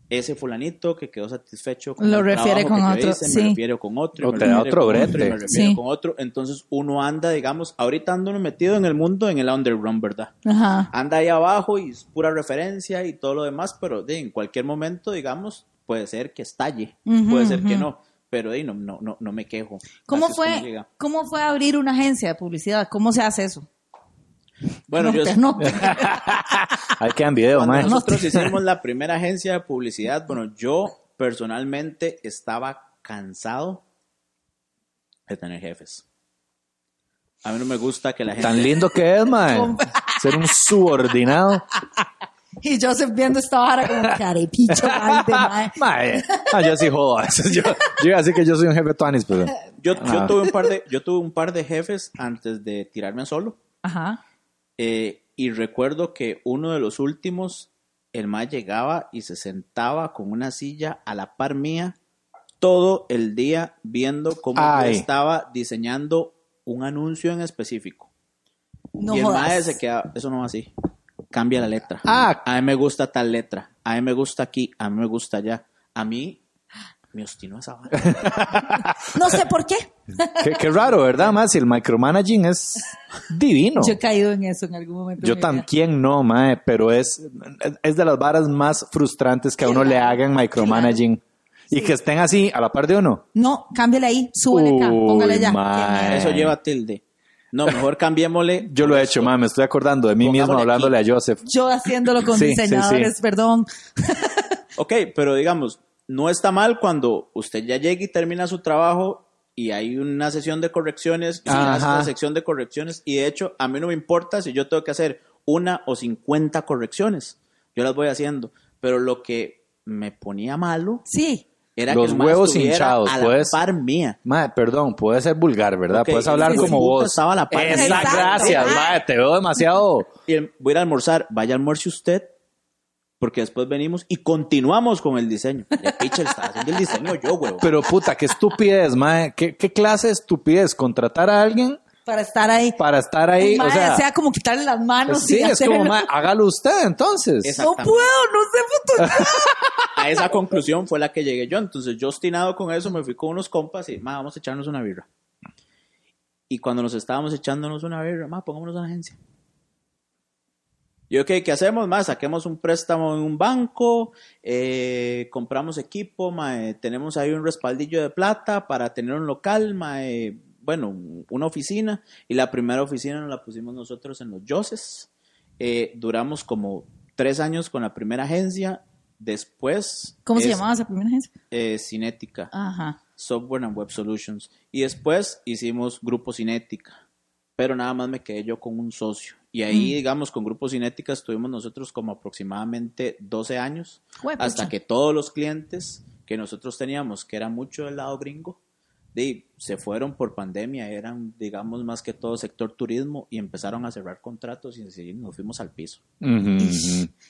Ese fulanito que quedó satisfecho con Lo el refiere trabajo con que yo otro, hice, sí. me refiero con otro, y O me te da otro con otro, y brete. me refiero Sí. con otro. Entonces uno anda, digamos, ahorita ando uno metido en el mundo, en el underground, ¿verdad? Ajá. anda ahí abajo y es pura referencia y todo lo demás, pero de, en cualquier momento, digamos, puede ser que estalle, puede ser que no, pero de, no, no, no, no me quejo. ¿Cómo Así fue. ¿Cómo fue abrir una agencia de publicidad? ¿Cómo se hace eso? Bueno, no yo, anote. [LAUGHS] Ahí quedan video, cuando mae. nosotros hicimos la primera agencia de publicidad, bueno, yo personalmente estaba cansado de tener jefes. A mí no me gusta que la gente... Tan lindo que es, mae. [LAUGHS] Ser un subordinado. Y Joseph viendo esta vara como carepicho [LAUGHS] grande, mae. Mae, ah, yo sí jodo a veces. Yo, yo así que yo soy un jefe tuanis, pero... Yo, yo, Ah. tuve un par de, yo tuve un par de jefes antes de tirarme solo. Ajá. Eh, y recuerdo que uno de los últimos, el más llegaba y se sentaba con una silla a la par mía todo el día viendo cómo yo estaba diseñando un anuncio en específico. No y el mae se queda, eso no va así. Cambia la letra. Ah. A mí me gusta tal letra. A mí me gusta aquí. A mí me gusta allá. A mí me obstinó esa vara. [LAUGHS] No sé por qué. Qué, qué raro, ¿verdad, más? Si el micromanaging es divino. Yo he caído en eso en algún momento. Yo también no, mae, pero es, es de las varas más frustrantes que a uno le hagan micromanaging. Y que estén así a la par de uno. No, cámbiale ahí, súbele acá, póngale allá. Eso lleva tilde. No, mejor cambiémosle. Yo lo he hecho, mae, me estoy acordando de mí mismo hablándole a Joseph. Yo haciéndolo con Sí, sí, diseñadores, sí. perdón. [LAUGHS] Ok, pero digamos, no está mal cuando usted ya llega y termina su trabajo y hay una sesión de correcciones y Ajá. hace una sección de correcciones y de hecho a mí no me importa si yo tengo que hacer una o 50 correcciones. Yo las voy haciendo, pero lo que me ponía malo Sí, era Los que el huevos hinchados, a la pues. par mía. Mae, perdón, puede ser vulgar, ¿verdad? Ok, Puedes hablar como vos. estaba a la par. Exacto. gracias, mae, te veo demasiado. Y el- voy a ir a almorzar, vaya almuerce usted, porque después venimos y continuamos con el diseño. Ya le estaba haciendo el diseño yo, huevo. Pero puta, qué estupidez, mae. ¿Qué, qué clase de estupidez contratar a alguien para estar ahí. para estar ahí? Mae, o sea, sea como quitarle las manos sí, y es hacerlo. como, mae, hágalo usted entonces. No puedo, no sé fotografiar. [LAUGHS] a esa conclusión fue la que llegué yo. Entonces, yo obstinado con eso, me fui con unos compas y, ma, vamos a echarnos una birra. Y cuando nos estábamos echándonos una birra, ma, pongámonos una agencia. Y ok, ¿qué hacemos? Ma, saquemos un préstamo en un banco, eh, compramos equipo, tenemos ahí un respaldillo de plata para tener un local, bueno, una oficina. Y la primera oficina nos la pusimos nosotros en los Yoses. Eh, duramos como tres años con la primera agencia. Después. ¿Cómo se llamaba esa primera agencia? eh, Cinética. Ajá. Software and Web Solutions. Y después hicimos Grupo Cinética. Pero nada más me quedé yo con un socio. Y ahí, digamos, con Grupo Cinética estuvimos nosotros como aproximadamente 12 años. Juepucha. hasta que todos los clientes que nosotros teníamos, que era mucho del lado gringo, de, se fueron por pandemia. Eran, digamos, más que todo sector turismo y empezaron a cerrar contratos y así nos fuimos al piso. Y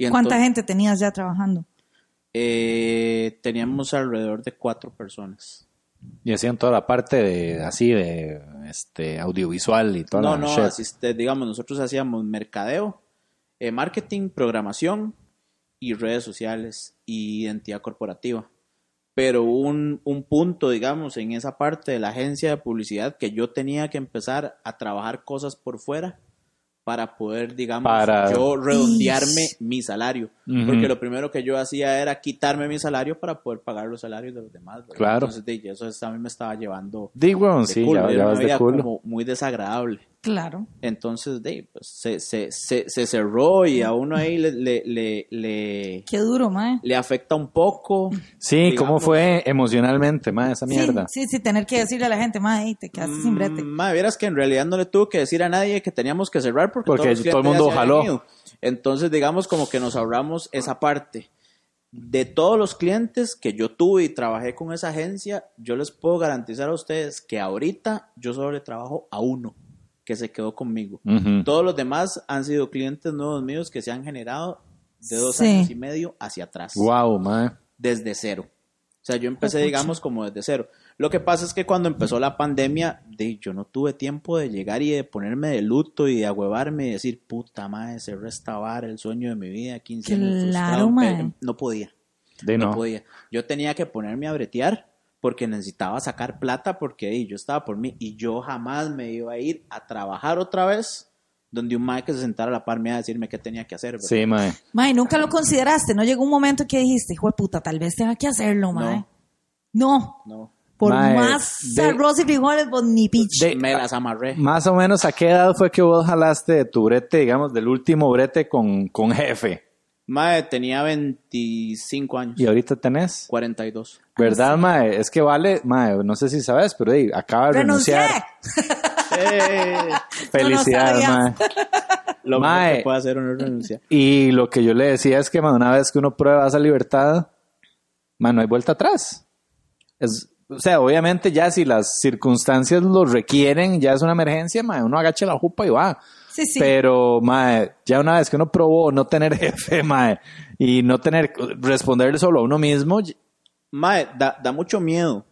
¿Cuánta entonces, gente tenías ya trabajando? eh, teníamos alrededor de cuatro personas. Y hacían toda la parte de así de este audiovisual y toda No, no, asiste- digamos, nosotros hacíamos mercadeo, eh, marketing, programación y redes sociales y identidad corporativa. Pero un, un punto, digamos, en esa parte de la agencia de publicidad que yo tenía que empezar a trabajar cosas por fuera para poder, digamos, Para- yo redondearme mi salario. Porque lo primero que yo hacía era quitarme mi salario para poder pagar los salarios de los demás. ¿verdad? Claro. Entonces, de- eso a mí me estaba llevando Digo, sí, ya, ya una vas de culo. como muy desagradable. Claro. Entonces, de, pues, se, se, se, se cerró y a uno ahí le, le, le, le, Qué duro, mae. le afecta un poco. Sí, ¿cómo digamos. fue emocionalmente, ma, esa mierda? Sí, sí, sí, tener que decirle a la gente, mae, te quedaste sin brete. Mm, Madre, vieras que en realidad no le tuve que decir a nadie que teníamos que cerrar porque, Porque todos los todo el mundo jaló. Entonces, digamos como que nos ahorramos esa parte. De todos los clientes que yo tuve y trabajé con esa agencia, yo les puedo garantizar a ustedes que ahorita yo solo le trabajo a uno que se quedó conmigo. Todos los demás han sido clientes nuevos míos que se han generado de dos Sí. años y medio hacia atrás Wow, ma. desde cero. O sea, yo empecé, Juepucha. digamos, como desde cero. Lo que pasa es que cuando empezó la pandemia, de, yo no tuve tiempo de llegar y de ponerme de luto y de agüevarme y decir, puta madre, se restabar el sueño de mi vida, 15 años Claro, frustrado". mae. Pero No podía, De no. no. podía. Yo tenía que ponerme a bretear porque necesitaba sacar plata porque yo estaba por mí y yo jamás me iba a ir a trabajar otra vez donde un mae que se sentara a la par mía a decirme qué tenía que hacer. ¿verdad? Sí, ma. Mae, nunca lo consideraste. No llegó un momento que dijiste, hijo de puta, tal vez tenga que hacerlo, mae. No. No. Por Mae, más de- arroz y frijoles, vos ni pitch. De- Me las amarré. Más o menos, ¿a qué edad fue que vos jalaste de tu brete, digamos, del último brete con, con jefe? Mae, tenía 25 años. ¿Y ahorita tenés? 42. ¿Verdad, mae? Es que vale, mae, no sé si sabes, pero ey, acaba de ¡Renuncié! renunciar. [LAUGHS] Eh, Felicidades, sabía. mae. Lo mejor Mae. que puede hacer uno es renunciar. Y lo que yo le decía es que man, una vez que uno prueba esa libertad, man, no hay vuelta atrás. Es, o sea, obviamente ya si las circunstancias lo requieren, ya es una emergencia, man, uno agacha la jupa y va. Sí, sí. Pero, mae, ya una vez que uno probó no tener [LAUGHS] jefe, mae, y no tener, responderle solo a uno mismo, Mae, da, da mucho miedo.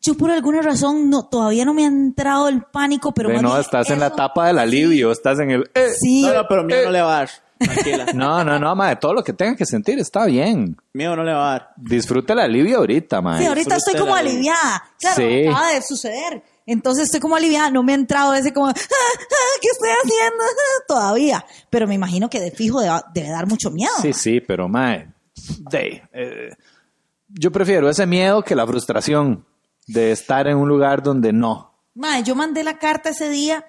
Yo por alguna razón no, todavía no me ha entrado el pánico, pero más no, estás en la etapa del alivio, estás en el... eh. Sí, No, no, pero miedo eh. no le va a dar. Tranquila. [LAUGHS] No, no, no, mae, todo lo que tenga que sentir está bien. Miedo no le va a dar. Disfruta el alivio ahorita, mae. Sí, ahorita estoy como aliviada. Claro, Sí. acaba de suceder. Entonces estoy como aliviada. No me ha entrado ese como, "Ah, ah, ¿qué estoy haciendo? [LAUGHS] Todavía. Pero me imagino que de fijo debe, debe dar mucho miedo. Sí, sí, pero mae, de, eh, yo prefiero ese miedo que la frustración de estar en un lugar donde no. Mae, yo mandé la carta ese día.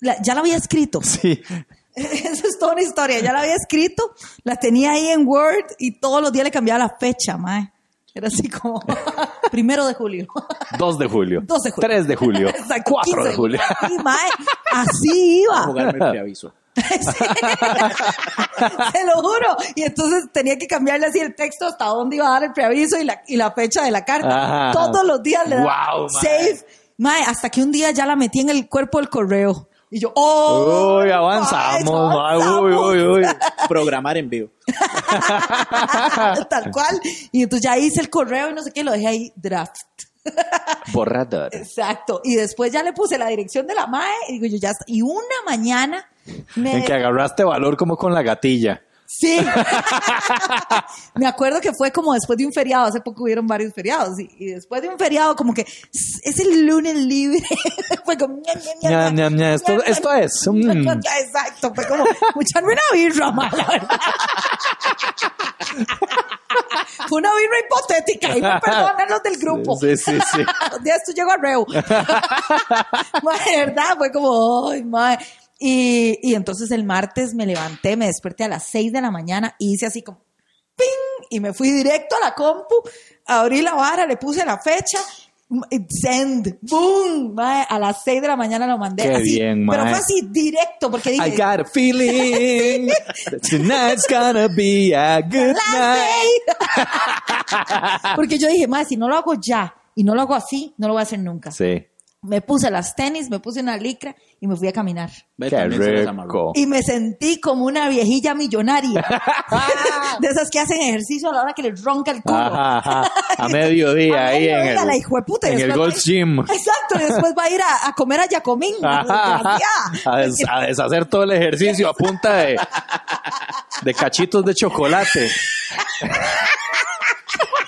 la- ya la había escrito. Sí, [LAUGHS] Eso es toda una historia. Ya la había escrito. La tenía ahí en Word y todos los días le cambiaba la fecha, mae. Era así como [LAUGHS] primero de julio. 2 de julio, 2 de julio. 3 de julio, [LAUGHS] Exacto, 4 15 de julio. Sí, mae, [LAUGHS] así A iba. jugarme el preaviso. Te lo juro. Y entonces tenía que cambiarle así el texto hasta dónde iba a dar el preaviso y la, y la fecha de la carta. Ajá. Todos los días le daba Wow, mae. save. Mae, hasta que un día ya la metí en el cuerpo del correo. Y yo, ¡oh! Uy, avanzamos, uy, uy, [LAUGHS] uy. Programar en vivo. [LAUGHS] Tal cual. Y entonces ya hice el correo y no sé qué, lo dejé ahí draft. [LAUGHS] Borrador. Exacto. Y después ya le puse la dirección de la MAE y digo yo, ya está. Y una mañana me... En que agarraste valor como con la gatilla. Sí. Me acuerdo que fue como después de un feriado, hace poco hubieron varios feriados, y, y después de un feriado como que "S- es el lunes libre. [LAUGHS] fue como... ña, ña, ña, esto- esto es, mm. Exacto, fue como echarme una birra, ma, la verdad. Fue una birra hipotética, y me [LAUGHS] perdonan los del grupo. Sí, sí, sí. [LAUGHS] Un día esto llegó a Reu. Ma, de verdad, fue como, ay, ma. Y, y entonces el martes me levanté, me desperté a las 6 de la mañana y hice así como, ¡ping! Y me fui directo a la compu, abrí la vara, le puse la fecha, send, boom, a las 6 de la mañana lo mandé. Qué así, bien, Pero ma. fue así, directo, porque dije, I got a feeling that [LAUGHS] tonight's gonna be a good "Last night. day". [LAUGHS] Porque yo dije, ma, si no lo hago ya y no lo hago así, no lo voy a hacer nunca. Sí, Me puse las tenis, me puse una licra y me fui a caminar. Qué rico. Y me sentí como una viejilla millonaria. [LAUGHS] [LAUGHS] de esas que hacen ejercicio a la hora que les ronca el culo. Ajá, ajá. [LAUGHS] A mediodía A ahí en el, la hijueputa, y en el Gold ir- Gym. Exacto, y después va a ir a, a comer a Yacomín. Ajá, a, des- a deshacer todo el ejercicio a punta de, de cachitos de chocolate,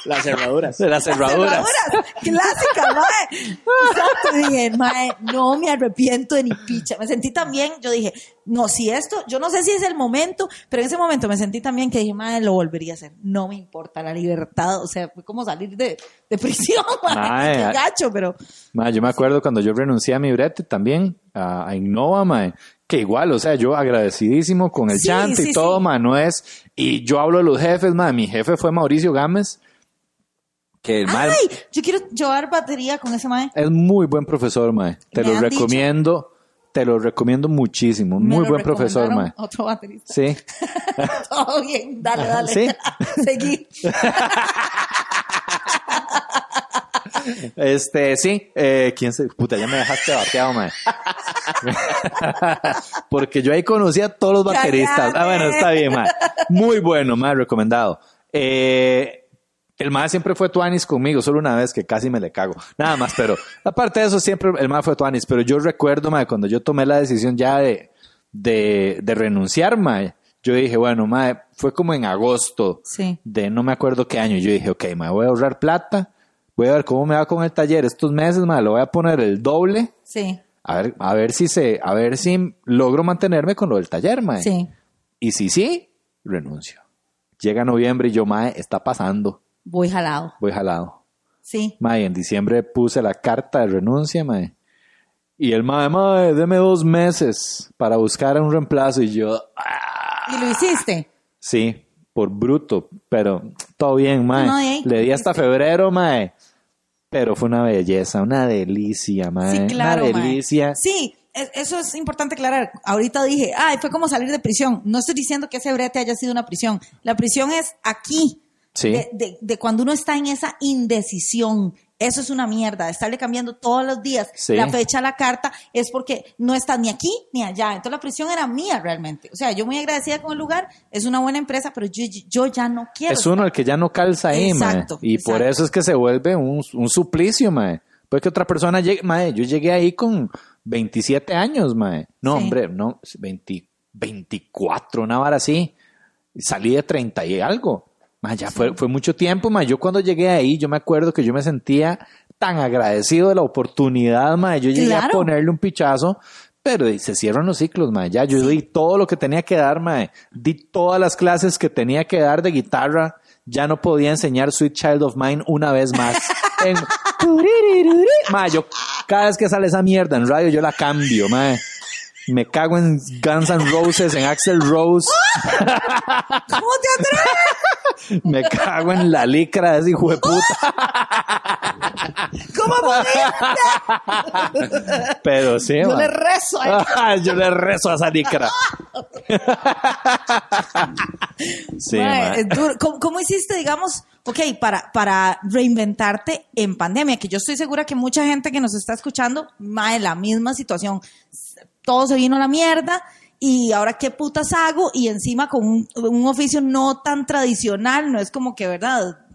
Las cerraduras. de las cerraduras. Cerraduras, clásica, mae. Exacto, dije, mae, no me arrepiento de ni picha. Me sentí también, yo dije, no, si esto, yo no sé si es el momento, pero en ese momento me sentí también que dije, mae, lo volvería a hacer. No me importa la libertad, o sea, fue como salir de, de prisión, mae. [LAUGHS] Mae. Qué gacho, pero Ma, yo me acuerdo cuando yo renuncié a mi brete también, a, a Innova, ma, que igual, o sea, yo agradecidísimo con el Sí, chante sí, y todo, sí. ma, no es, y yo hablo de los jefes, ma, mi jefe fue Mauricio Gámez, que el ay, yo quiero llevar batería con ese mae. es muy buen profesor, ma, te Me lo han recomiendo, te lo recomiendo muchísimo, Me muy lo buen profesor, recomendaron ma. Otro baterista. Sí, [LAUGHS] Todo bien, dale, dale. ¿Sí? [LAUGHS] Seguí. [LAUGHS] Este, sí, eh, ¿quién se? Puta, ya me dejaste bateado, mae. Porque yo ahí conocí a todos los bateristas. Ah, bueno, está bien, mae. Muy bueno, mae, recomendado. Eh, el mae siempre fue Tuanis conmigo, solo una vez que casi me le cago. [LAUGHS] Nada más, pero aparte de eso, siempre el mae fue Tuanis. Pero yo recuerdo, mae, cuando yo tomé la decisión ya de, de, de renunciar, mae, yo dije, bueno, mae, fue como en agosto Sí. de no me acuerdo qué año. Yo dije, ok, me voy a ahorrar plata, voy a ver cómo me va con el taller estos meses, me lo voy a poner el doble, Sí, a ver, a ver si se, a ver si logro mantenerme con lo del taller, mae. sí. Y si sí, renuncio. Llega noviembre y yo, mae, está pasando, Voy jalado. voy jalado. Sí. Mae, en diciembre puse la carta de renuncia, mae. Y el mae, mae, deme dos meses para buscar un reemplazo. Y yo, ah, ¿Y lo hiciste? Sí, por bruto, pero todo bien, mae. No, eh, Le di hasta febrero, mae. Pero fue una belleza, una delicia, mae. Sí, claro, Una mae. delicia. Sí, e- eso es importante aclarar. Ahorita dije, ay, fue como salir de prisión. No estoy diciendo que ese brete haya sido una prisión. La prisión es aquí, Sí. de, de- de cuando uno está en esa indecisión. Eso es una mierda, estarle cambiando todos los días Sí. la fecha a la carta es porque no está ni aquí ni allá. Entonces la prisión era mía realmente. O sea, yo muy agradecida con el lugar, es una buena empresa, pero yo, yo ya no quiero. Es uno el que ya no calza ahí, mae. Exacto, Y por eso es que se vuelve un, un suplicio, mae. Puede que otra persona llegue, mae, yo llegué ahí con 27 años, mae. No, Sí. hombre, no, 20 24, una vara así. Salí de 30 y algo. Mae, ya fue, fue mucho tiempo, mae. Yo cuando llegué ahí, yo me acuerdo que yo me sentía tan agradecido de la oportunidad, mae. Yo llegué a ponerle un pichazo. Pero se cierran los ciclos, mae. Ya yo di todo lo que tenía que dar, mae. Di todas las clases que tenía que dar de guitarra. Ya no podía enseñar Sweet Child of Mine una vez más. [LAUGHS] En- Mae, yo cada vez que sale esa mierda en radio, yo la cambio, mae. Me cago en Guns N' Roses, en Axel Rose. ¿Cómo te atreves? [LAUGHS] Me cago en la licra de ese hijo de puta. ¿Cómo pudiste? Pero sí, Yo le rezo a él. Yo le rezo a esa licra. Sí, Mae, mae. es duro. ¿Cómo, cómo hiciste, digamos, ok, para, para reinventarte en pandemia? Que yo estoy segura que mucha gente que nos está escuchando, mae, la misma situación. Todo se vino a la mierda y ahora qué putas hago y encima con un, un oficio no tan tradicional, no es como que, ¿verdad?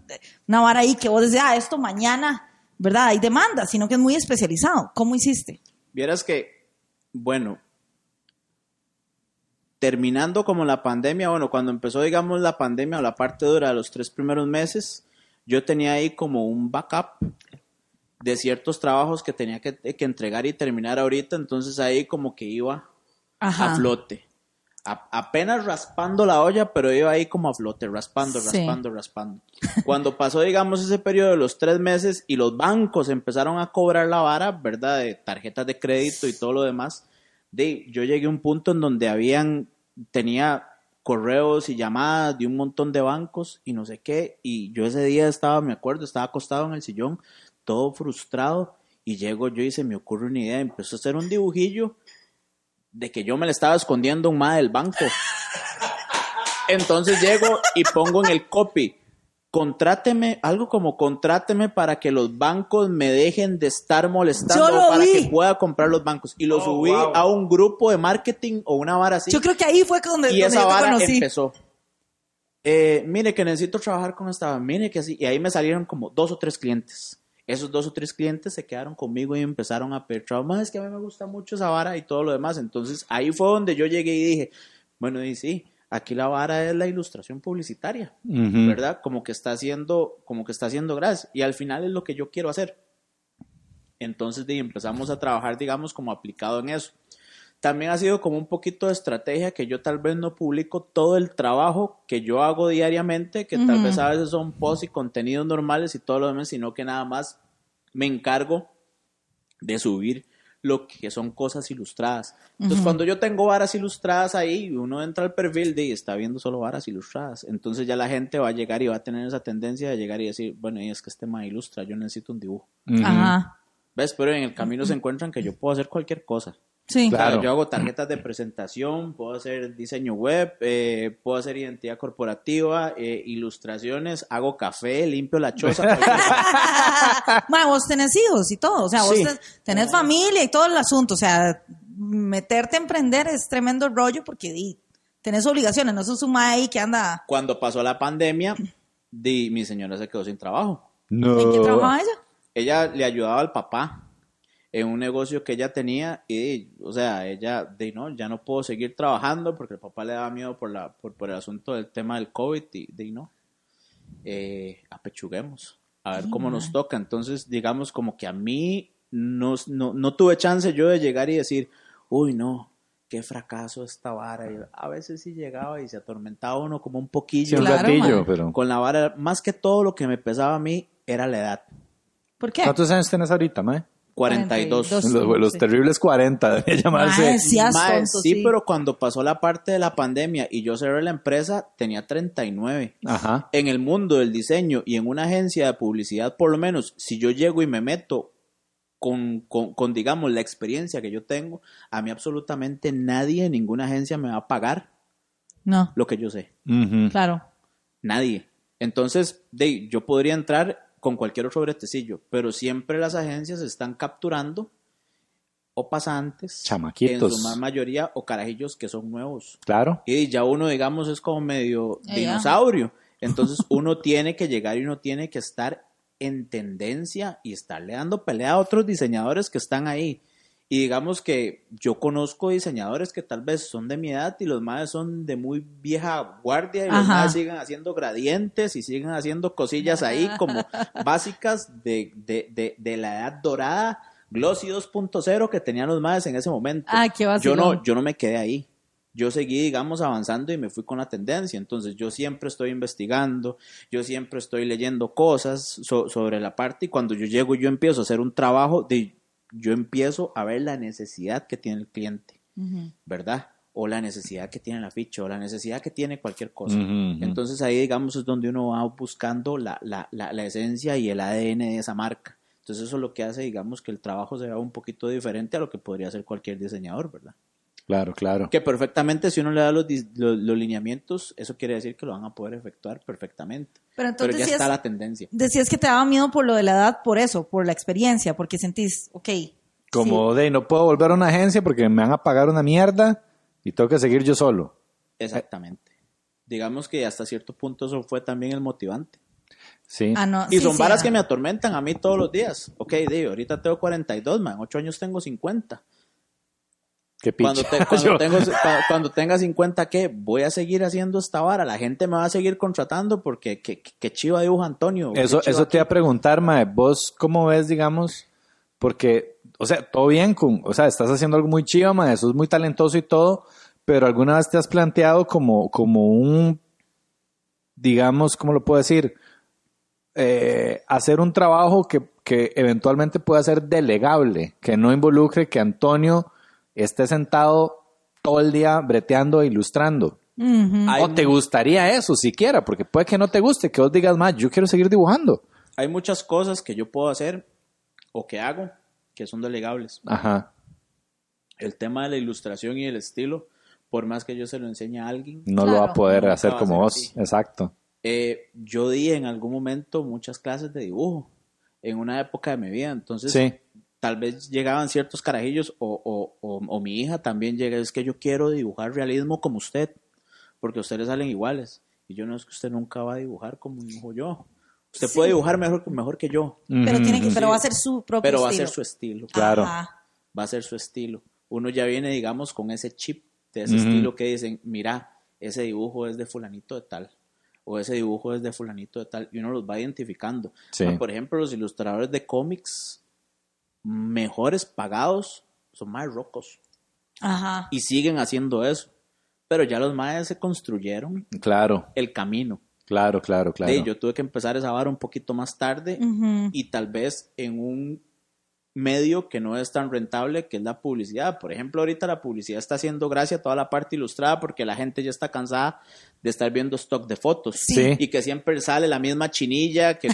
Una vara ahí que vos decís, ah, esto mañana, ¿verdad? Hay demanda, sino que es muy especializado. ¿Cómo hiciste? Vieras que, bueno, terminando como la pandemia, bueno, cuando empezó, digamos, la pandemia o la parte dura de los tres primeros meses, yo tenía ahí como un backup de ciertos trabajos que tenía que, que entregar y terminar ahorita, entonces ahí como que iba Ajá. a flote. A- apenas raspando la olla, pero iba ahí como a flote, raspando, Sí. raspando, raspando. Cuando pasó, digamos, ese periodo de los tres meses y los bancos empezaron a cobrar la vara, ¿verdad? De tarjetas de crédito y todo lo demás, de, yo llegué a un punto en donde habían, tenía correos y llamadas de un montón de bancos y no sé qué, y yo ese día estaba, me acuerdo, estaba acostado en el sillón, todo frustrado, y llego yo y se me ocurre una idea, empezó a hacer un dibujillo de que yo me le estaba escondiendo un ma del banco. Entonces llego y pongo en el copy, contráteme, algo como contráteme para que los bancos me dejen de estar molestando Yo lo para vi. que pueda comprar los bancos. Y lo Oh, subí wow. a un grupo de marketing o una vara así. Yo creo que ahí fue donde, y donde esa yo te vara conocí. empezó. Eh, mire que necesito trabajar con esta, mire que así. Y ahí me salieron como dos o tres clientes. Esos dos o tres clientes se quedaron conmigo y empezaron a pedir. "Ma, Es que a mí me gusta mucho esa vara y todo lo demás. Entonces ahí fue donde yo llegué y dije, bueno, y sí, aquí la vara es la ilustración publicitaria. ¿verdad? Como que está haciendo, como que está haciendo gracias. Y al final es lo que yo quiero hacer. Entonces de, empezamos a trabajar, digamos, como aplicado en eso. También ha sido como un poquito de estrategia que yo tal vez no publico todo el trabajo que yo hago diariamente, que tal vez a veces son posts y contenidos normales y todo lo demás, sino que nada más me encargo de subir lo que son cosas ilustradas. Entonces, cuando yo tengo varas ilustradas ahí, uno entra al perfil de y está viendo solo varas ilustradas. Entonces ya la gente va a llegar y va a tener esa tendencia de llegar y decir, bueno, y es que este más ilustra, yo necesito un dibujo. Ajá. ¿Ves? Pero en el camino se encuentran que yo puedo hacer cualquier cosa. Sí. O sea, Claro. yo hago tarjetas de presentación, puedo hacer diseño web, eh, puedo hacer identidad corporativa, eh, ilustraciones, hago café, limpio la choza. [LAUGHS] Ma, vos tenés hijos y todo, o sea, vos Sí. tenés familia y todo el asunto, o sea, meterte a emprender es tremendo rollo porque di, tenés obligaciones, no sos un ahí que anda... Cuando pasó la pandemia, di, mi señora se quedó sin trabajo. No. ¿En qué trabajaba ella? Ella le ayudaba al papá en un negocio que ella tenía y, o sea, ella, de no, ya no puedo seguir trabajando porque el papá le daba miedo por, la, por, por el asunto del tema del COVID y, de no, eh, apechuguemos, a ver cómo nos toca. Entonces, digamos, como que a mí no, no, no tuve chance yo de llegar y decir, uy, no, qué fracaso esta vara. Y a veces sí llegaba y se atormentaba uno como un Sí, poquillo un Claro, pero. con la vara. Más que todo lo que me pesaba a mí era la edad. ¿Por qué? ¿Cuántos años tenés ahorita, mae? 42. 42. Los, los Sí. terribles 40, [LAUGHS] debe llamarse. Mae, sí, as Mae, tonto, sí, sí. pero cuando pasó la parte de la pandemia y yo cerré la empresa, tenía 39. Ajá. En el mundo del diseño y en una agencia de publicidad, por lo menos, si yo llego y me meto con, con, con, digamos, la experiencia que yo tengo, a mí absolutamente nadie, ninguna agencia me va a pagar No, lo que yo sé. Claro. Nadie. Entonces, de, yo podría entrar con cualquier otro bretecillo, pero siempre las agencias están capturando o pasantes, Chamaquitos. en su ma- mayoría, o carajillos que son nuevos. Claro. Y ya uno, digamos, es como medio dinosaurio. Entonces [LAUGHS] uno tiene que llegar y uno tiene que estar en tendencia y estarle dando pelea a otros diseñadores que están ahí. Y digamos que yo conozco diseñadores que tal vez son de mi edad y los más son de muy vieja guardia y los más siguen haciendo gradientes y siguen haciendo cosillas ahí como básicas de, de, de, de la edad dorada, Glossy 2.0 que tenían los más en ese momento. Ay, qué yo no, yo no me quedé ahí. Yo seguí, digamos, avanzando y me fui con la tendencia. Entonces, yo siempre estoy investigando, yo siempre estoy leyendo cosas so- sobre la parte y cuando yo llego, yo empiezo a hacer un trabajo de, yo empiezo a ver la necesidad que tiene el cliente. ¿verdad? O la necesidad que tiene la ficha, o la necesidad que tiene cualquier cosa. Entonces, ahí, digamos, es donde uno va buscando la, la, la, la esencia y el ADN de esa marca. Entonces, eso es lo que hace, digamos, que el trabajo sea un poquito diferente a lo que podría hacer cualquier diseñador, ¿verdad? Claro, claro. Que perfectamente, si uno le da los, los, los lineamientos, eso quiere decir que lo van a poder efectuar perfectamente. Pero entonces Pero ya decías, está la tendencia. decías que te daba miedo por lo de la edad, por eso, por la experiencia, porque sentís, ok. Como de no puedo volver a una agencia porque me van a pagar una mierda y tengo que seguir yo solo. Exactamente. Digamos que hasta cierto punto eso fue también el motivante. Sí. Ah, no, Y sí, son sí, varas ah. que me atormentan a mí todos los días. Ok, digo, ahorita tengo 42, man, en 8 años tengo 50. Qué Cuando, te- [LAUGHS] cuando, tengo, cua- cuando tenga 50, ¿qué? Voy a seguir haciendo esta vara. La gente me va a seguir contratando porque que, que, que chiva dibuja Antonio. qué Eso, chiva eso te iba a preguntar, Mae, vos cómo ves, digamos, porque, o sea, todo bien con, o sea, estás haciendo algo muy chido, Mae, eso es muy talentoso y todo, pero alguna vez te has planteado como, como un, digamos, ¿cómo lo puedo decir? Eh, hacer un trabajo que, que eventualmente pueda ser delegable, que no involucre que Antonio esté sentado todo el día breteando e ilustrando. O te gustaría eso siquiera, porque puede que no te guste, que vos digas más, yo quiero seguir dibujando. Hay muchas cosas que yo puedo hacer o que hago que son delegables. Ajá. El tema de la ilustración y el estilo, por más que yo se lo enseñe a alguien, No lo va a poder hacer como vos. así. Exacto. eh, yo di en algún momento muchas clases de dibujo en una época de mi vida. Entonces, Sí. Tal vez llegaban ciertos carajillos o, o- o- o mi hija también llega, es que yo quiero dibujar realismo como usted, porque ustedes salen iguales. Y yo no es que usted nunca va a dibujar como dibujo yo. Usted puede dibujar mejor, mejor que yo, Pero, tiene que, pero va a ser su propio pero va a estilo. ser su estilo. Claro. Ajá. Va a ser su estilo. Uno ya viene, digamos, con ese chip de ese estilo que dicen, mira, ese dibujo es de fulanito de tal. O ese dibujo es de fulanito de tal. Y uno los va identificando. Sí. Ah, Por ejemplo, los ilustradores de cómics mejores pagados son más rocos. Ajá. Y siguen haciendo eso. Pero ya los maes se construyeron Claro, el camino. claro, claro, claro. De, yo tuve que empezar esa vara un poquito más tarde y tal vez en un medio que no es tan rentable que es la publicidad. Por ejemplo, ahorita la publicidad está haciendo gracia a toda la parte ilustrada porque la gente ya está cansada de estar viendo stock de fotos. Sí. Y que siempre sale la misma chinilla que. [LAUGHS]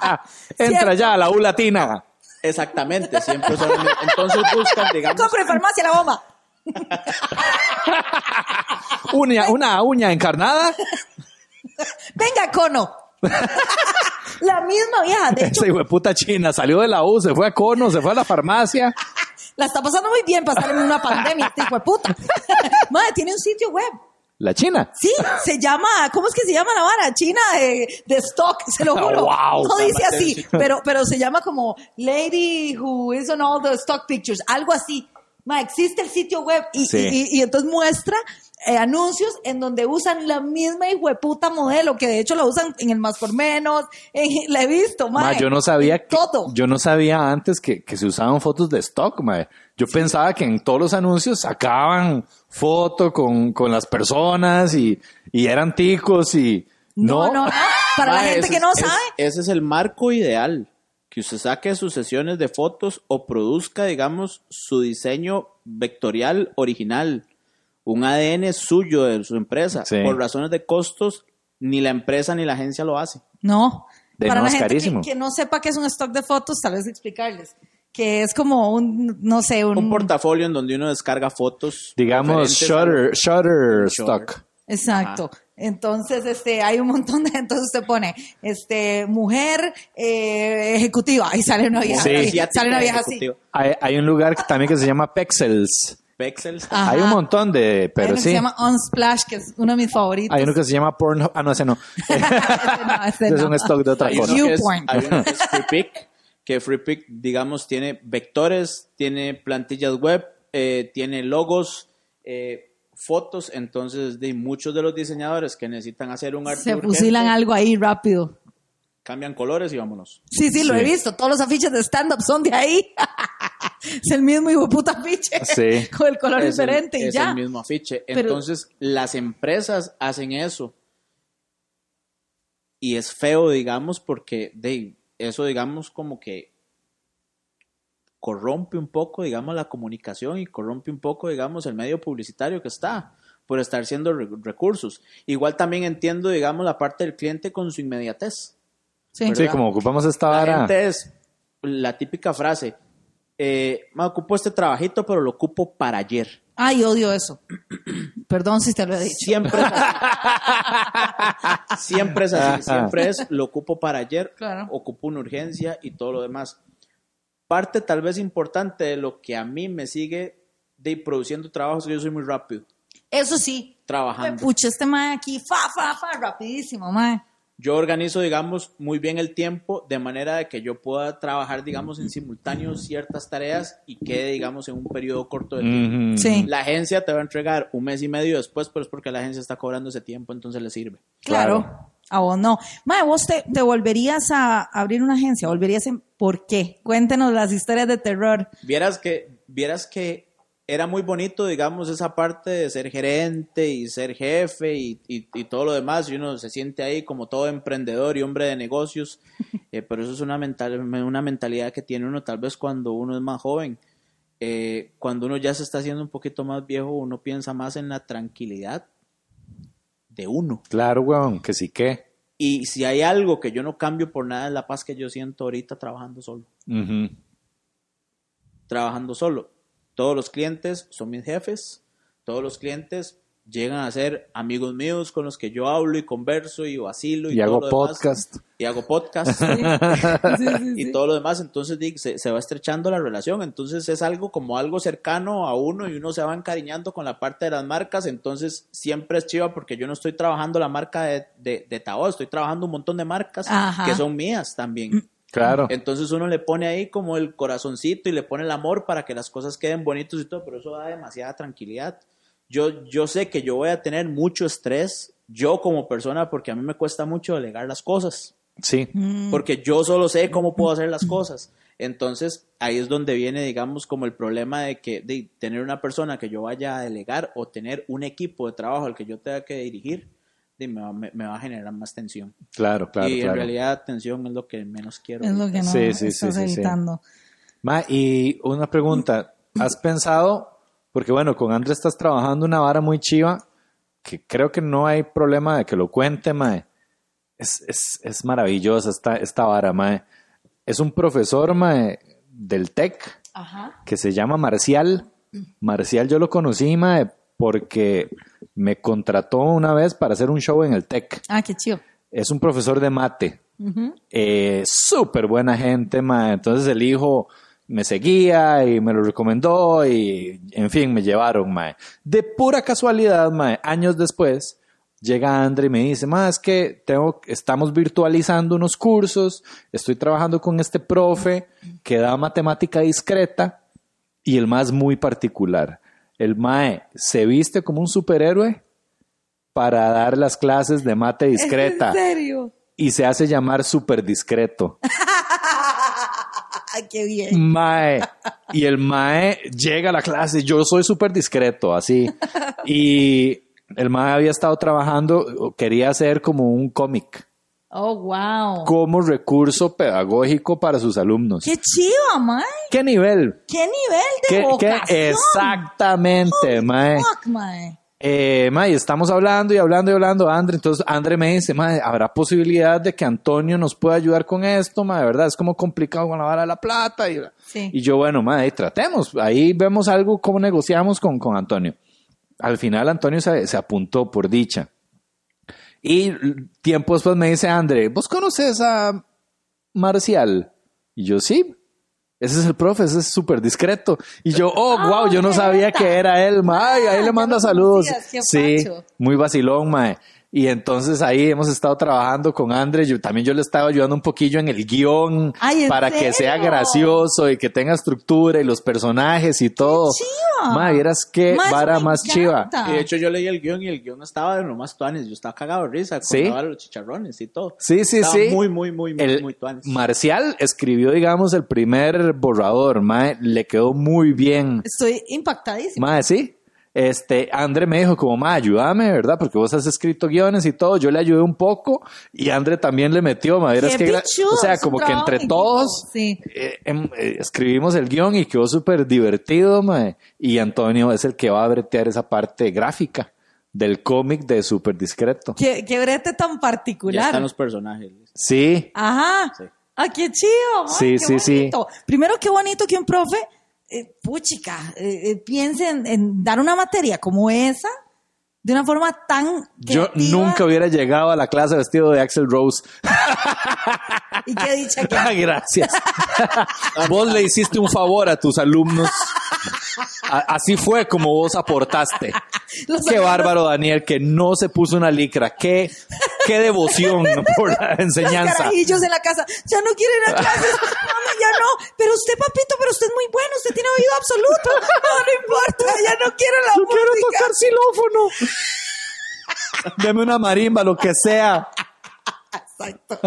[LAUGHS] Entra ya a la U latina. Exactamente, siempre son. Entonces buscan, [LAUGHS] digamos, Compre farmacia la bomba. Uña, una uña encarnada. Venga, cono. [LAUGHS] la misma vieja. De hecho, Esa hijo de puta china salió de la U, se fue a Cono, se fue a la farmacia. [LAUGHS] la está pasando muy bien para estar en una pandemia, este hijo de puta. [LAUGHS] Madre, tiene un sitio web. La china. Sí, se llama, ¿cómo es que se llama la vara? China de, de stock, se lo juro. Wow, no dice así, pero, pero se llama como Lady Who is on all the stock pictures, algo así. Ma, existe el sitio web y, Sí. y- y- y entonces muestra eh, anuncios en donde usan la misma hijueputa modelo, que de hecho la usan en el más por menos, en- [LAUGHS] la he visto, ma, Ma, yo no sabía que, todo. yo no sabía antes que, que se usaban fotos de stock, ma. Yo pensaba que en todos los anuncios sacaban foto con, con las personas y, y eran ticos y no, no, no, no, para la gente que no es- sabe. Ese es el marco ideal. Que usted saque sus sesiones de fotos o produzca, digamos, su diseño vectorial original. Un ADN suyo de su empresa. Sí. Por razones de costos, ni la empresa ni la agencia lo hace. No. De Para no, la es gente carísimo. que, que no sepa qué es un stock de fotos, tal vez explicarles. Que es como un, no sé, un... Un portafolio en donde uno descarga fotos. Digamos, Shutter Shutter. Stock. Exacto. Entonces, este, hay un montón de, [LAUGHS] entonces usted pone, este, mujer eh, ejecutiva, y sale una vieja, Sí. así, sale una vieja así. Hay, hay un lugar que- también que se llama Pexels. Pexels. Ajá. Hay un montón de, Hay pero que sí. se llama Unsplash, que es uno de mis favoritos. Hay uno que se llama Pornhub. Ah, no, ese no. [LAUGHS] Este no, este es no. un stock de otra Hay cosa. uno, que es, YouPorn. hay uno que es FreePic, que FreePic, digamos, tiene vectores, tiene plantillas web, eh, tiene logos, eh, fotos, entonces de muchos de los diseñadores que necesitan hacer un arte Se urgente, fusilan algo ahí rápido. cambian colores y vámonos. Sí, sí, lo Sí. he visto. Todos los afiches de stand-up son de ahí. [LAUGHS] es el mismo hijo puta afiche. Sí. [LAUGHS] Con el color Es el- diferente y es ya. el mismo afiche. Pero- Entonces, las empresas hacen eso. Y es feo, digamos, porque de, eso, digamos, como que corrompe un poco, digamos, la comunicación y corrompe un poco, digamos, el medio publicitario que está por estar siendo re- recursos. Igual también entiendo, digamos, la parte del cliente con su inmediatez. Sí. Como ocupamos esta La vara. gente es la típica frase, eh, me ocupo este trabajito, pero lo ocupo para ayer. Ay, odio eso. [CLEARS THROAT] Perdón si te lo he dicho. Siempre es así. [LAUGHS] siempre es así. Siempre es lo ocupo para ayer, Claro. ocupo una urgencia y todo lo demás. Parte tal vez importante de lo que a mí me sigue de produciendo trabajo es que yo soy muy rápido Eso sí. trabajando. Pucha, este mae aquí, fa, fa, fa, rapidísimo, mae. Yo organizo, digamos, muy bien el tiempo de manera de que yo pueda trabajar, digamos, en simultáneo ciertas tareas y quede, digamos, en un periodo corto de tiempo. Sí. La agencia te va a entregar un mes y medio después, pero es porque la agencia está cobrando ese tiempo, entonces le sirve. Claro. Claro. A no. Mae, vos te, te volverías a abrir una agencia, volverías en... ¿Por qué? Cuéntenos las historias de terror. Vieras que, vieras que era muy bonito, digamos, esa parte de ser gerente y ser jefe y, y- y todo lo demás, y uno se siente ahí como todo emprendedor y hombre de negocios, [LAUGHS] eh, pero eso es una, mental, una mentalidad que tiene uno tal vez cuando uno es más joven. Eh, cuando uno ya se está haciendo un poquito más viejo, uno piensa más en la tranquilidad de uno. Claro, weón, que sí que. Y si hay algo que yo no cambio por nada es la paz que yo siento ahorita trabajando solo. Trabajando solo. Todos los clientes son mis jefes, todos los clientes llegan a ser amigos míos con los que yo hablo y converso y vacilo y, Y todo hago lo demás. podcast. Y hago podcast Sí, [LAUGHS] sí, [LAUGHS] y sí. todo lo demás, entonces se, se va estrechando la relación, entonces es algo como algo cercano a uno y uno se va encariñando con la parte de las marcas, entonces siempre es chiva porque yo no estoy trabajando la marca de, de, de Tao, estoy trabajando un montón de marcas Ajá. que son mías también. Claro. Entonces uno le pone ahí como el corazoncito y le pone el amor para que las cosas queden bonitos y todo, pero eso da demasiada tranquilidad. Yo, yo sé que yo voy a tener mucho estrés, yo como persona, porque a mí me cuesta mucho delegar las cosas, Sí. Mm. porque yo solo sé cómo puedo hacer las cosas. Entonces ahí es donde viene, digamos, como el problema de que de tener una persona que yo vaya a delegar o tener un equipo de trabajo al que yo tenga que dirigir, de, me, va, me- me va a generar más tensión. Claro, claro, y claro. en realidad tensión es lo que menos quiero. Es lo que no Sí, sí, sí, estás sí, sí. evitando. Ma, y una pregunta, ¿has pensado, porque bueno, con Andrés estás trabajando una vara muy chiva, que creo que no hay problema de que lo cuente, mae. Es, es, es maravillosa esta, esta vara, mae. Es un profesor, mae, del TEC, que se llama Marcial. Marcial yo lo conocí, mae, porque me contrató una vez para hacer un show en el TEC. Ah, qué chido. Es un profesor de mate. Ujú. Eh, súper buena gente, ma. Entonces el hijo me seguía y me lo recomendó y, en fin, me llevaron, ma. De pura casualidad, ma, años después, llega Andre y me dice, ma, es que tengo, estamos virtualizando unos cursos, estoy trabajando con este profe que da matemática discreta y el más muy particular. El mae se viste como un superhéroe para dar las clases de mate discreta ¿En serio? y se hace llamar súper discreto. [LAUGHS] Qué bien. Mae. Y el Mae llega a la clase, yo soy súper discreto, así. Y el Mae había estado trabajando, quería hacer como un cómic, Oh, wow. como recurso pedagógico para sus alumnos. Qué chido, mae. ¿Qué nivel? Qué nivel de ¿Qué, exactamente, Mae. Fuck, mae. Eh, ma, y estamos hablando y hablando y hablando, Andre. Entonces, Andre me dice, ma, ¿habrá posibilidad de que Antonio nos pueda ayudar con esto? Ma, de verdad, es como complicado con la vara de la plata. Y, Sí. y yo, bueno, ma, ahí tratemos. Ahí vemos algo, cómo negociamos con, con Antonio. Al final, Antonio se, se apuntó por dicha. Y tiempo después me dice, Andre, ¿vos conoces a Marcial? Y yo, sí. Ese es el profe, ese es súper discreto. Y yo, oh, Ah, wow, yo no ¿de sabía verdad? que era él, ma. Ay, ahí Ah, le manda saludos. Sí, muy vacilón, mae. Y entonces ahí hemos estado trabajando con Andre. Yo, también yo le estaba ayudando un poquillo en el guion Ay, ¿en para que sea gracioso y que tenga estructura y los personajes y todo. chiva! Mae, vieras qué Ma, vara más chiva. Y de hecho yo leí el guion y el guion estaba de lo más tuanes. Yo estaba cagado de risa con ¿Sí? los chicharrones y todo. Sí, sí, Estaba sí. muy, muy, muy, muy, el muy tuanes. Marcial escribió, digamos, el primer borrador, mae, le quedó muy bien. Estoy impactadísima. Mae, sí. Este, André me dijo como, ma, ayúdame, ¿verdad? Porque vos has escrito guiones y todo. Yo le ayudé un poco y André también le metió, ma, Qué que O sea, es como que entre todos Sí. eh, em, eh, escribimos el guion y quedó súper divertido, ma. Y Antonio es el que va a bretear esa parte gráfica del cómic de Súper Discreto. Qué, qué brete tan Ya particular. están los personajes. Sí, Ajá. Sí. Ah, qué chido. Ay, Sí, qué sí, sí. Primero, qué bonito que un profe, eh, puchica, eh, eh, piense en, dar una materia como esa de una forma tan. yo creativa. nunca hubiera llegado a la clase vestido de Axel Rose. Y qué dicha que. [LAUGHS] Ah, Gracias. [LAUGHS] Vos le hiciste un favor a tus alumnos. Así fue como vos aportaste. Los Qué alumnos- bárbaro, Daniel, que no se puso una licra. Qué, qué devoción [LAUGHS] por la Los enseñanza. carajillos en la casa. Ya no quieren ir a clases. [LAUGHS] Mami, ya no. Pero usted, papito, pero usted es muy bueno. Usted tiene oído absoluto. No, no importa. Ya no quiero la Yo quiero música. tocar xilófono. Deme una marimba, lo que sea. Exacto.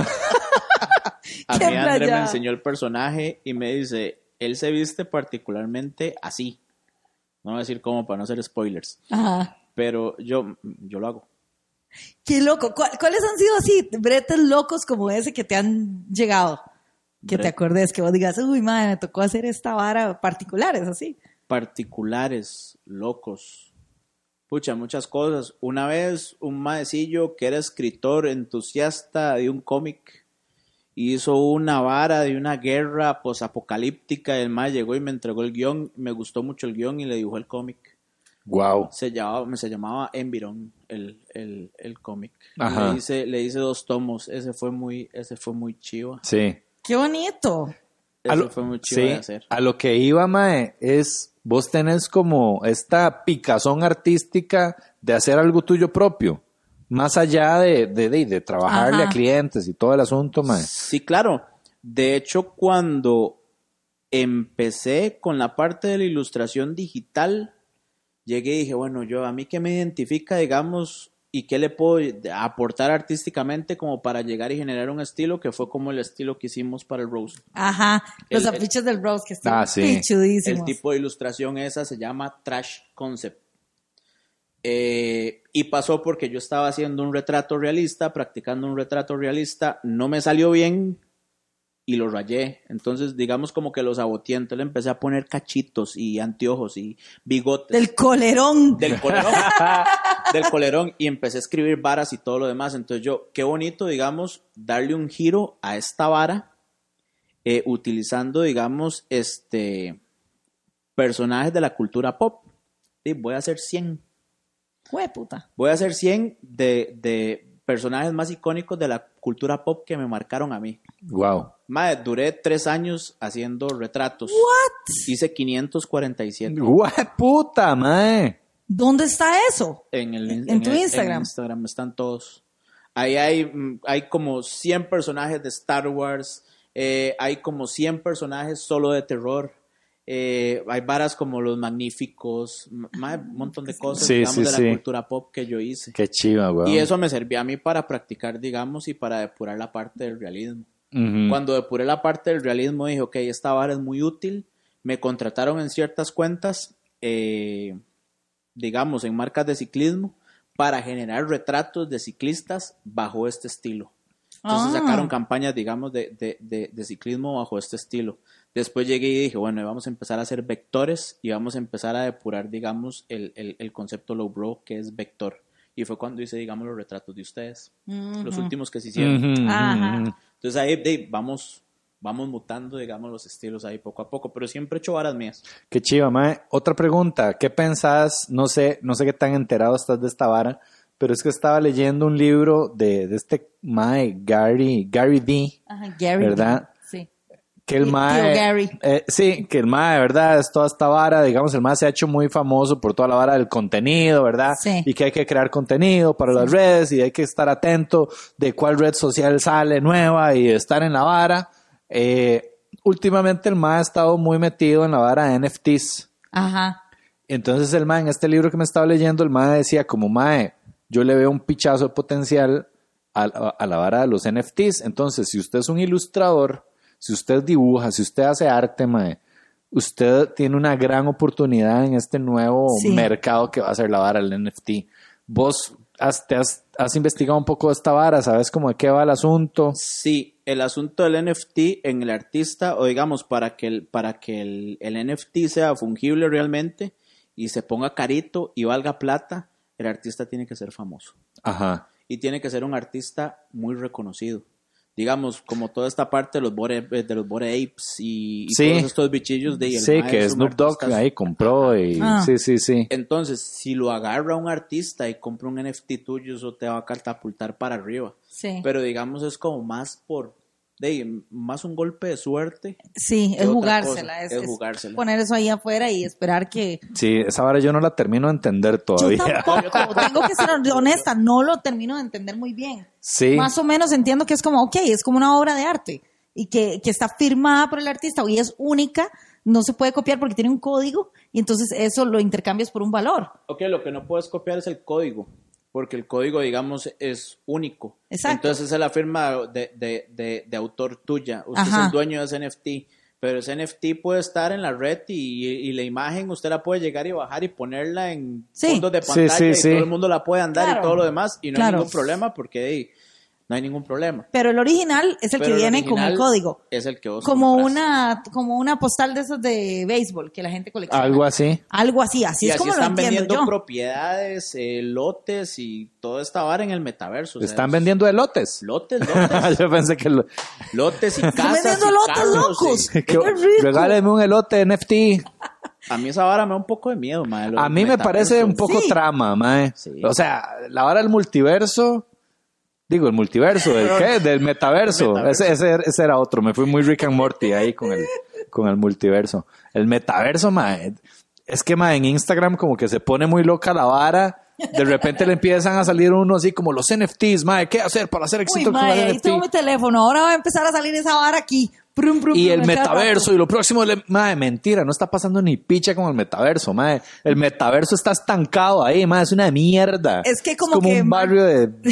A [LAUGHS] mí André me enseñó el personaje y me dice, él se viste particularmente así. No voy a decir cómo para no hacer spoilers, Ajá. pero yo, yo lo hago. Qué loco. ¿Cuál- ¿Cuáles han sido así bretes locos como ese que te han llegado? Que te acordes, que vos digas, uy, madre, me tocó hacer esta vara particulares, así. Particulares, locos. Pucha, muchas cosas. Una vez un maecillo que era escritor entusiasta de un cómic hizo una vara de una guerra posapocalíptica. El mae llegó y me entregó el guion. Me gustó mucho el guion y le dibujó el cómic. Wow. Se llamaba, se llamaba Environ el, el, el cómic. Ajá. Le hice, le hice dos tomos. Ese fue muy, ese fue muy chivo. Sí. Qué bonito. A lo, fue muy chivo sí, de hacer. a lo que iba, Mae, es vos tenés como esta picazón artística de hacer algo tuyo propio, más allá de, de, de, de trabajarle Ajá. a clientes y todo el asunto, Mae. Sí, claro. De hecho, cuando empecé con la parte de la ilustración digital, llegué y dije, bueno, yo a mí que me identifica, digamos, y qué le puedo aportar artísticamente como para llegar y generar un estilo que fue como el estilo que hicimos para el Rose. Ajá. Los El- el- afiches del Rose que están Ah, sí. pichudísimos. El tipo de ilustración esa se llama Trash Concept. Eh, y pasó porque yo estaba haciendo un retrato realista, practicando un retrato realista, no me salió bien y lo rayé. Entonces, digamos como que lo saboteé. Entonces le empecé a poner cachitos y anteojos y bigotes Del colerón. del colerón. [LAUGHS] del colerón y empecé a escribir varas y todo lo demás. Entonces yo, qué bonito, digamos, darle un giro a esta vara eh, utilizando, digamos, este personajes de la cultura pop. Sí, voy a hacer 100. Jue puta. Voy a hacer 100 de, de personajes más icónicos de la cultura pop que me marcaron a mí. Wow. Madre, duré tres años haciendo retratos. What? Hice 547. ¡Guau, puta, Mae! ¿Dónde está eso? En, el, En tu el- Instagram. En Instagram están todos. Ahí hay, mm, hay como 100 personajes de Star Wars. eh, hay como 100 personajes solo de terror. Eh, hay varas como Los Magníficos. ma- Un montón de cosas, Sí, digamos, sí, de la sí. cultura pop que yo hice. Qué chiva, weón. Y eso me servía a mí para practicar, digamos, y para depurar la parte del realismo. Cuando depuré la parte del realismo, dije, ok, esta vara es muy útil. Me contrataron en ciertas cuentas, eh, digamos, en marcas de ciclismo, para generar retratos de ciclistas bajo este estilo. Entonces Ah. sacaron campañas, digamos, de, de- de- de ciclismo bajo este estilo. Después llegué y dije, bueno, vamos a empezar a hacer vectores y vamos a empezar a depurar, digamos, el, el, el concepto low bro que es vector. Y fue cuando hice, digamos, los retratos de ustedes, los últimos que se hicieron. Ajá. ujú. Entonces ahí de- vamos, vamos mutando, digamos, los estilos ahí poco a poco, pero siempre he hecho varas mías. Qué chiva, mae. Otra pregunta, ¿qué pensás? No sé, no sé qué tan enterado estás de esta vara, pero es que estaba leyendo un libro de, de este mae, Gary, Gary D, Ajá, Gary. ¿Verdad? Sí. Que el mae, Gary. eh, sí, que el mae, ¿verdad? Es toda esta vara, digamos, el mae se ha hecho muy famoso por toda la vara del contenido, ¿verdad? Sí. Y que hay que crear contenido para las redes y hay que estar atento de cuál red social sale nueva y estar en la vara. Eh, últimamente el mae ha estado muy metido en la vara de NFTs. Ajá. Entonces el mae, en este libro que me estaba leyendo, el mae decía como mae, yo le veo un pichazo de potencial a, a- a la vara de los NFTs. Entonces, si usted es un ilustrador, si usted dibuja, si usted hace arte, mae, usted tiene una gran oportunidad en este nuevo Sí. mercado que va a ser la vara del NFT. Vos has, te has, has investigado un poco esta vara, ¿sabes cómo de qué va el asunto? Sí, el asunto del NFT en el artista, o digamos, para que el, para que el, el NFT sea fungible realmente y se ponga carito y valga plata, el artista tiene que ser famoso. Ajá. y tiene que ser un artista muy reconocido. Digamos, como toda esta parte de los Bore, de los Bore Apes y, y Sí. todos estos bichillos de el Sí, que Snoop Dogg ahí compró y... Ah. Sí, sí, sí. Entonces, si lo agarra un artista y compra un NFT tuyo, eso te va a catapultar para arriba. Sí. Pero digamos, es como más por, de, más un golpe de suerte. Sí, ¿Qué es jugársela. cosa? Es, jugársela. poner eso ahí afuera y esperar que. Sí, esa vara yo no la termino de entender Yo todavía. tampoco, [LAUGHS] tengo que ser honesta, no lo termino de entender muy bien. Sí. Más o menos entiendo que es como, ok, es como una obra de arte y que, que está firmada por el artista y es única, no se puede copiar porque tiene un código y entonces eso lo intercambias por un valor. Ok, lo que no puedes copiar es el código, porque el código, digamos, es único. Exacto. Entonces esa es la firma de, de, de, de autor tuya. Usted es el dueño de ese NFT. Pero ese NFT puede estar en la red y, y la imagen usted la puede llegar y bajar y ponerla en Sí. fondos de Sí, pantalla sí, y sí. todo el mundo la puede andar Claro. y todo lo demás y no Claro. hay ningún problema porque hey, no hay ningún problema. Pero el original es el Pero que viene como original el código. Es el que vos Como compras. una, como una postal de esos de béisbol que la gente colecciona. Algo así. Algo así, así y es así como lo están entiendo vendiendo yo. propiedades, eh, lotes y toda esta vara en el metaverso. o sea, Están es- vendiendo elotes. Lotes, [LAUGHS] lotes. Yo pensé que... lo- Lotes y Están casas vendiendo y lotes carros, locos. que- ¡Qué rico! regáleme un elote NFT. A mí esa vara me da un poco de miedo, mae. lo A mí me parece un poco Sí. trama, mae. Sí. O sea, la hora del multiverso... Digo, el multiverso, ¿del qué? Del metaverso. metaverso. Ese, ese, ese era otro. Me fui muy Rick and Morty ahí con el, con el multiverso. El metaverso, mae. Es que, mae, en Instagram como que se pone muy loca la vara. De repente le empiezan a salir uno así como los NFTs, mae. ¿Qué hacer para hacer Uy, éxito con mae, ahí NFT? tengo mi teléfono. Ahora va a empezar a salir esa vara aquí. Y el metaverso y lo próximo, le- mae, mentira, no está pasando ni picha con el metaverso, mae. El metaverso está estancado ahí, mae, es una mierda. Es que como que, un mae- barrio de... [LAUGHS]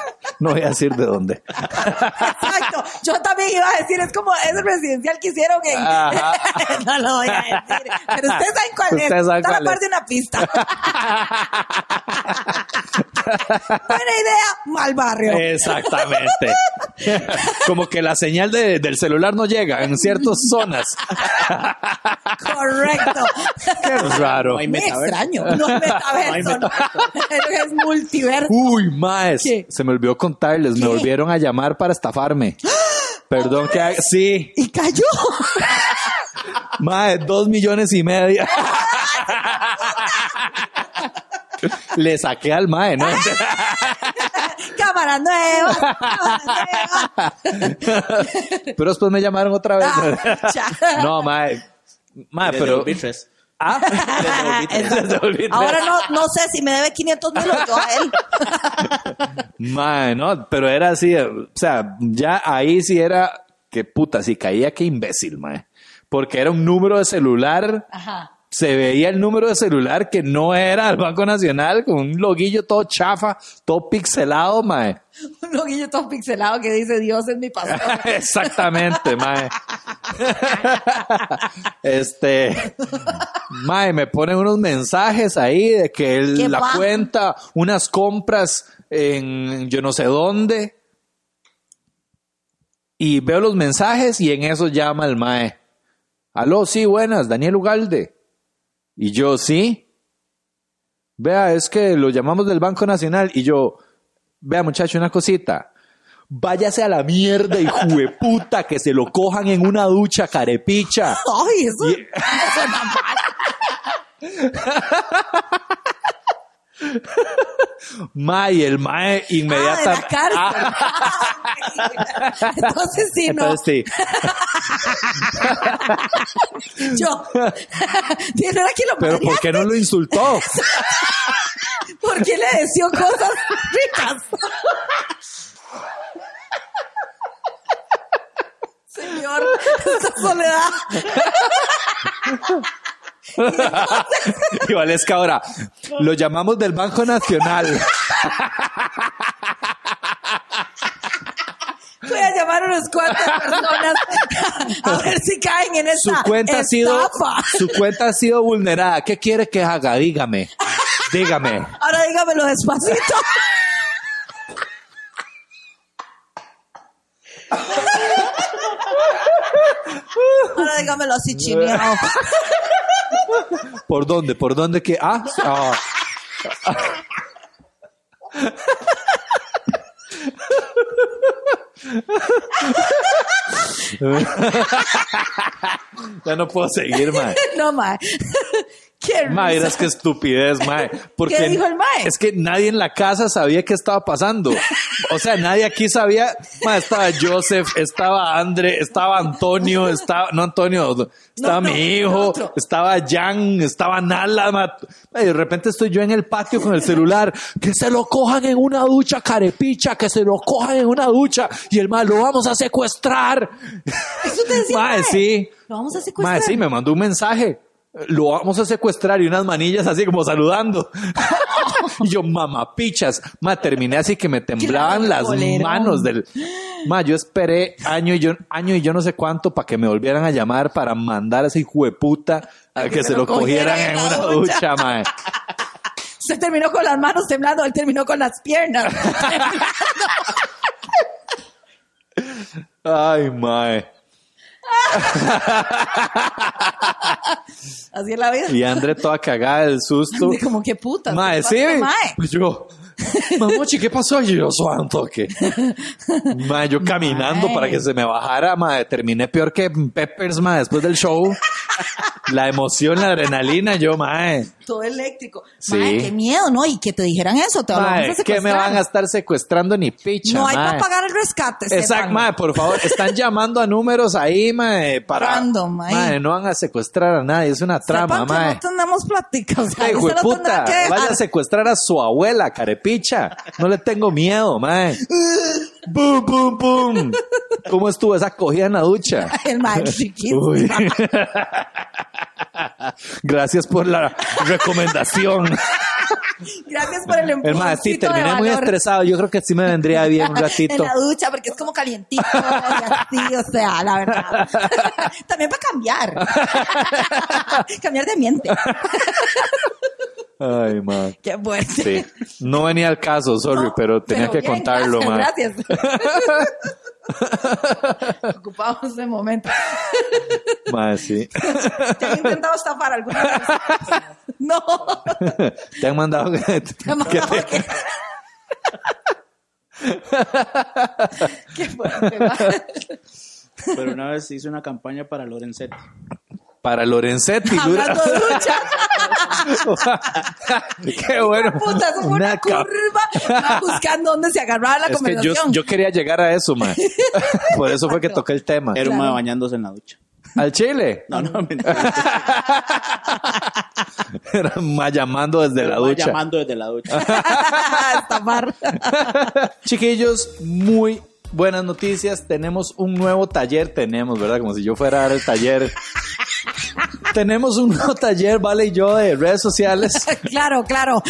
no voy a decir de dónde. [LAUGHS] Exacto. Yo también iba a decir, es como ese residencial que hicieron en. Ajá. [LAUGHS] no lo voy a decir. Pero ustedes saben cuál es. Está a cuál la par es. de una pista. [LAUGHS] Buena idea, mal barrio. Exactamente. Como que la señal de- del celular no llega en ciertas zonas. Correcto. Qué raro. No hay Muy metaverso. extraño. No es metaverso. no. es multiverso. Uy, maes, ¿Qué? se me olvidó contarles, me volvieron a llamar para estafarme. Perdón que haga- sí, Y cayó. Mae, dos millones y medio. Le saqué al Mae, ¿no? Cámara nueva. cámara. Pero después me llamaron otra vez. Ah, cha. No, Mae. Mae, pero. Ah. [LAUGHS] Ahora no, no sé si me debe 500 mil o yo a él. [LAUGHS] Mae, no, pero era así. O sea, ya ahí sí era. Que puta, si caía, qué imbécil, Mae. Porque era un número de celular. Ajá. Se veía el número de celular que no era el Banco Nacional con un loguillo todo chafa, todo pixelado, mae. [LAUGHS] Un loguillo todo pixelado que dice Dios es mi pastor. [LAUGHS] Exactamente, mae. [LAUGHS] Este, mae, me ponen unos mensajes ahí de que el- Qué la cuenta, unas compras en yo no sé dónde. Y veo los mensajes y en eso llama el mae. Aló, sí, buenas, Daniel Ugalde. Y yo, sí. Vea, es que lo llamamos del Banco Nacional. Y yo, vea muchacho, una cosita. Váyase a la mierda, de puta, que se lo cojan en una ducha, carepicha. [LAUGHS] Ay, eso, Y- [LAUGHS] Mae, y el mae Ah, inmediatamente. cárcel. [LAUGHS] Entonces sí, no. Entonces sí. [LAUGHS] Yo. [LAUGHS] Tiene aquí lo Pero ¿por qué no lo insultó? ¿Por qué le deseó cosas ricas? Señor, esta soledad. [LAUGHS] Y Valesca ahora, lo llamamos del Banco Nacional. Voy a llamar a unas cuantas personas a ver si caen en Su esa cuenta ha sido, su cuenta ha sido vulnerada. ¿Qué quiere que haga? Dígame. Dígame. Ahora dígamelo despacito. Ahora dígamelo así chineado. ¿Por dónde? ¿Por dónde que? Ah, ah. ya no puedo seguir, mae. No, mae. Mae, risa. eras que [LAUGHS] estupidez, mae. Porque ¿Qué dijo el mae? Es que nadie en la casa sabía qué estaba pasando. O sea, nadie aquí sabía. Mae, estaba Joseph, estaba Andre, estaba Antonio, estaba, no Antonio, estaba No, mi hijo, estaba Jan, estaba Nala. mae. Mae, de repente estoy yo en el patio con el celular. Que se lo cojan en una ducha, carepicha, que se lo cojan en una ducha. Y el mae, lo vamos a secuestrar. Eso te decía, [LAUGHS] Mae, mae. sí. Lo vamos a secuestrar. Mae, sí, me mandó un mensaje. Lo vamos a secuestrar y unas manillas así como saludando. [LAUGHS] y yo, mamapichas. Ma, terminé así que me temblaban las manos del. Ma, yo esperé año y yo, año y yo no sé cuánto para que me volvieran a llamar para mandar a ese hijo de puta a que, se lo cogieran en la una ducha. ducha, mae. Usted terminó con las manos temblando, él terminó con las piernas. [LAUGHS] Ay, mae. [LAUGHS] Así es la vida. Y André toda cagada del susto. Así como que puta. Mae, ¿qué sí. mae? Pues yo, mamochi, ¿qué pasó? Y yo, suave un toque. [LAUGHS] Mae, yo caminando Mae. para que se me bajara, mae, terminé peor que Peppers, mae, después del show. [LAUGHS] La emoción, la adrenalina, yo, mae. Todo eléctrico. Sí. Mae, qué miedo, ¿no? Y que te dijeran eso, te a Mae, ¿qué secuestrar. me van a estar secuestrando ni picha, No hay mae? para pagar el rescate. Exacto, mae, por favor, están llamando a números ahí, mae, para... Random. Mae, no van a secuestrar a nadie, es una trama, Sepan que mae. no tenemos plática. O sea, Hijo [LAUGHS] lo tendrá puta, que dejar. vaya a secuestrar a su abuela, carepicha. No le tengo miedo, mae. ¡Bum, [LAUGHS] bum, bum! ¿Cómo estuvo esa cogida en la ducha? [LAUGHS] El mae chiquito. Uy. Gracias por la recomendación. Gracias por el empujón. mae, sí, terminé muy estresado. Yo creo que sí me vendría bien un [LAUGHS] En ratito. la ducha, porque es como calientito y así, o sea, la verdad. [LAUGHS] También para cambiar. [LAUGHS] cambiar de ambiente. Ay, mae. Qué fuerte. Sí. No venía al caso, sorry, No, pero tenía que bien, contarlo, gracias, Gracias. [LAUGHS] Ocupamos de momento. Mae, sí. [LAUGHS] ¿Te han intentado estafar alguna vez? [LAUGHS] No. Te han mandado que, Te han que mandado te- que- Qué fuerte. va. Pero una vez hice una campaña para Lorenzetti. Para Lorenzetti. dura- Hablando de ducha. [LAUGHS] Qué bueno. Puta, eso fue una, curva. Va buscando dónde se agarraba la Es que yo, conversación. yo quería llegar a eso, man. [LAUGHS] Por eso fue que toqué el tema. Era un Claro. mae bañándose en la ducha. ¿Al Chile? No, no, [LAUGHS] mentira. Era llamando desde la ducha. Llamando desde la ducha. Estafar. Chiquillos, muy buenas noticias. Tenemos un nuevo taller. Tenemos, ¿verdad? Como si yo fuera a dar el taller. Tenemos un nuevo taller, Vale y yo, de redes sociales. [LAUGHS] claro, claro.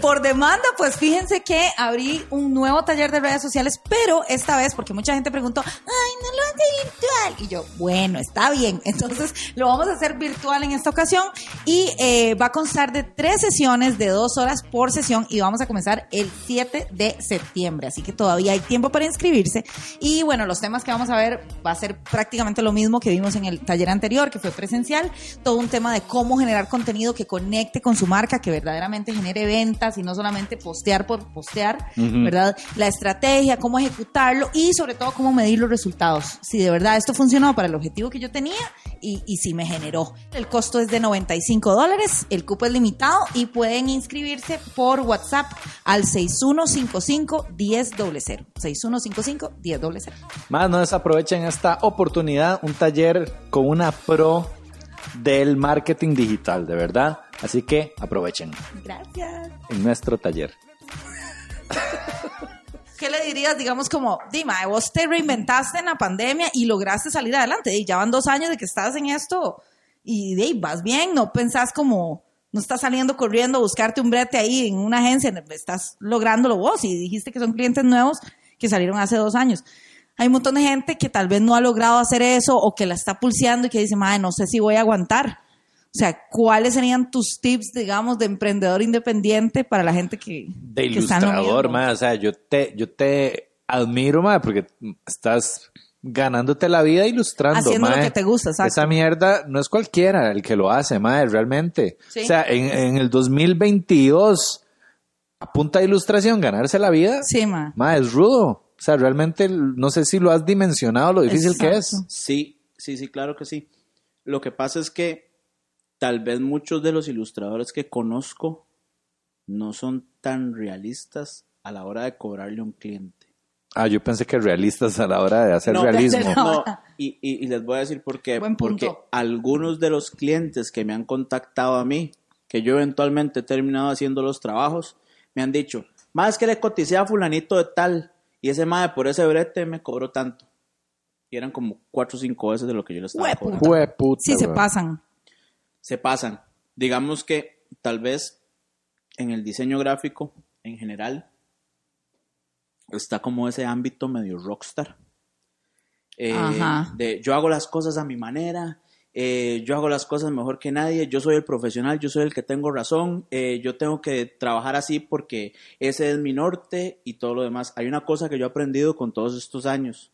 Por demanda, pues fíjense que abrí un nuevo taller de redes sociales, pero esta vez, porque mucha gente preguntó, ay, no lo hace virtual. Y yo, bueno, está bien. Entonces lo vamos a hacer virtual en esta ocasión y eh, va a constar de tres sesiones de dos horas por sesión y vamos a comenzar el 7 de septiembre. Así que todavía hay tiempo para inscribirse. Y bueno, los temas que vamos a ver va a ser prácticamente lo mismo que vimos en el taller anterior, que fue presencial. Un tema de cómo generar contenido que conecte con su marca, que verdaderamente genere ventas y no solamente postear por postear, ¿verdad? La estrategia, cómo ejecutarlo y sobre todo cómo medir los resultados. Si de verdad esto funcionó para el objetivo que yo tenía y, y si me generó. El costo es de 95 dólares, el cupo es limitado y pueden inscribirse por WhatsApp al 6155-1000. 6155-1000. Más no desaprovechen esta oportunidad, un taller con una pro del marketing digital, de verdad. Así que aprovechen Gracias. en nuestro taller. ¿Qué le dirías, digamos, como, Dima, vos te reinventaste en la pandemia y lograste salir adelante? Y ya van dos años de que estás en esto y de vas bien, no pensás como, no estás saliendo corriendo a buscarte un brete ahí en una agencia, estás lográndolo vos y dijiste que son clientes nuevos que salieron hace dos años. Hay un montón de gente que tal vez no ha logrado hacer eso o que la está pulseando y que dice, madre, no sé si voy a aguantar. O sea, ¿cuáles serían tus tips, digamos, de emprendedor independiente para la gente que, De que ilustrador, ma, o sea, yo te, yo te admiro, ma, porque estás ganándote la vida ilustrando, Haciendo lo que te gusta, exacto. Esa mierda no es cualquiera el que lo hace, ma, realmente. Sí. O sea, en, en el 2022, a punta de ilustración, ganarse la vida, Sí, ma. ma, es rudo. O sea, realmente no sé si lo has dimensionado lo difícil que es. Sí, sí, sí, claro que sí. Lo que pasa es que tal vez muchos de los ilustradores que conozco no son tan realistas a la hora de cobrarle a un cliente. Ah, yo pensé que realistas a la hora de hacer No, realismo. no. No, [LAUGHS] y, y- y les voy a decir por qué. Buen punto. Porque algunos de los clientes que me han contactado a mí, que yo eventualmente he terminado haciendo los trabajos, me han dicho, más que le coticé a fulanito de tal, y ese madre por ese brete me cobró tanto. Y eran como cuatro o cinco veces de lo que yo le estaba Hueputa. cobrando. Sí, se pasan. Se pasan. Digamos que tal vez en el diseño gráfico en general está como ese ámbito medio rockstar. Eh, Ajá. de yo hago las cosas a mi manera, eh, yo hago las cosas mejor que nadie, yo soy el profesional, yo soy el que tengo razón, eh, yo tengo que trabajar así porque ese es mi norte y todo lo demás. Hay una cosa que yo he aprendido con todos estos años.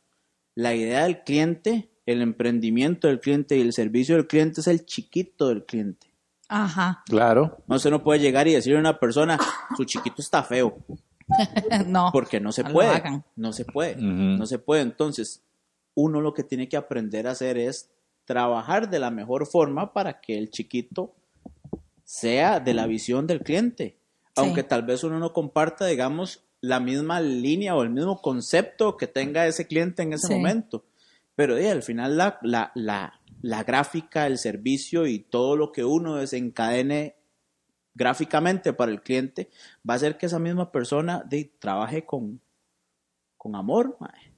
La idea del cliente, el emprendimiento del cliente y el servicio del cliente es el chiquito del cliente. Ajá. Claro. No, usted no puede llegar y decirle a una persona, su chiquito está feo, [LAUGHS] no. porque no se No puede. No se puede. No se puede. Entonces, uno lo que tiene que aprender a hacer es trabajar de la mejor forma para que el chiquito sea de la visión del cliente. Aunque tal vez uno no comparta, digamos, la misma línea o el mismo concepto que tenga ese cliente en ese Sí. momento. Pero eh, al final la, la, la, la gráfica, el servicio y todo lo que uno desencadene gráficamente para el cliente va a hacer que esa misma persona de, trabaje con, con amor mae,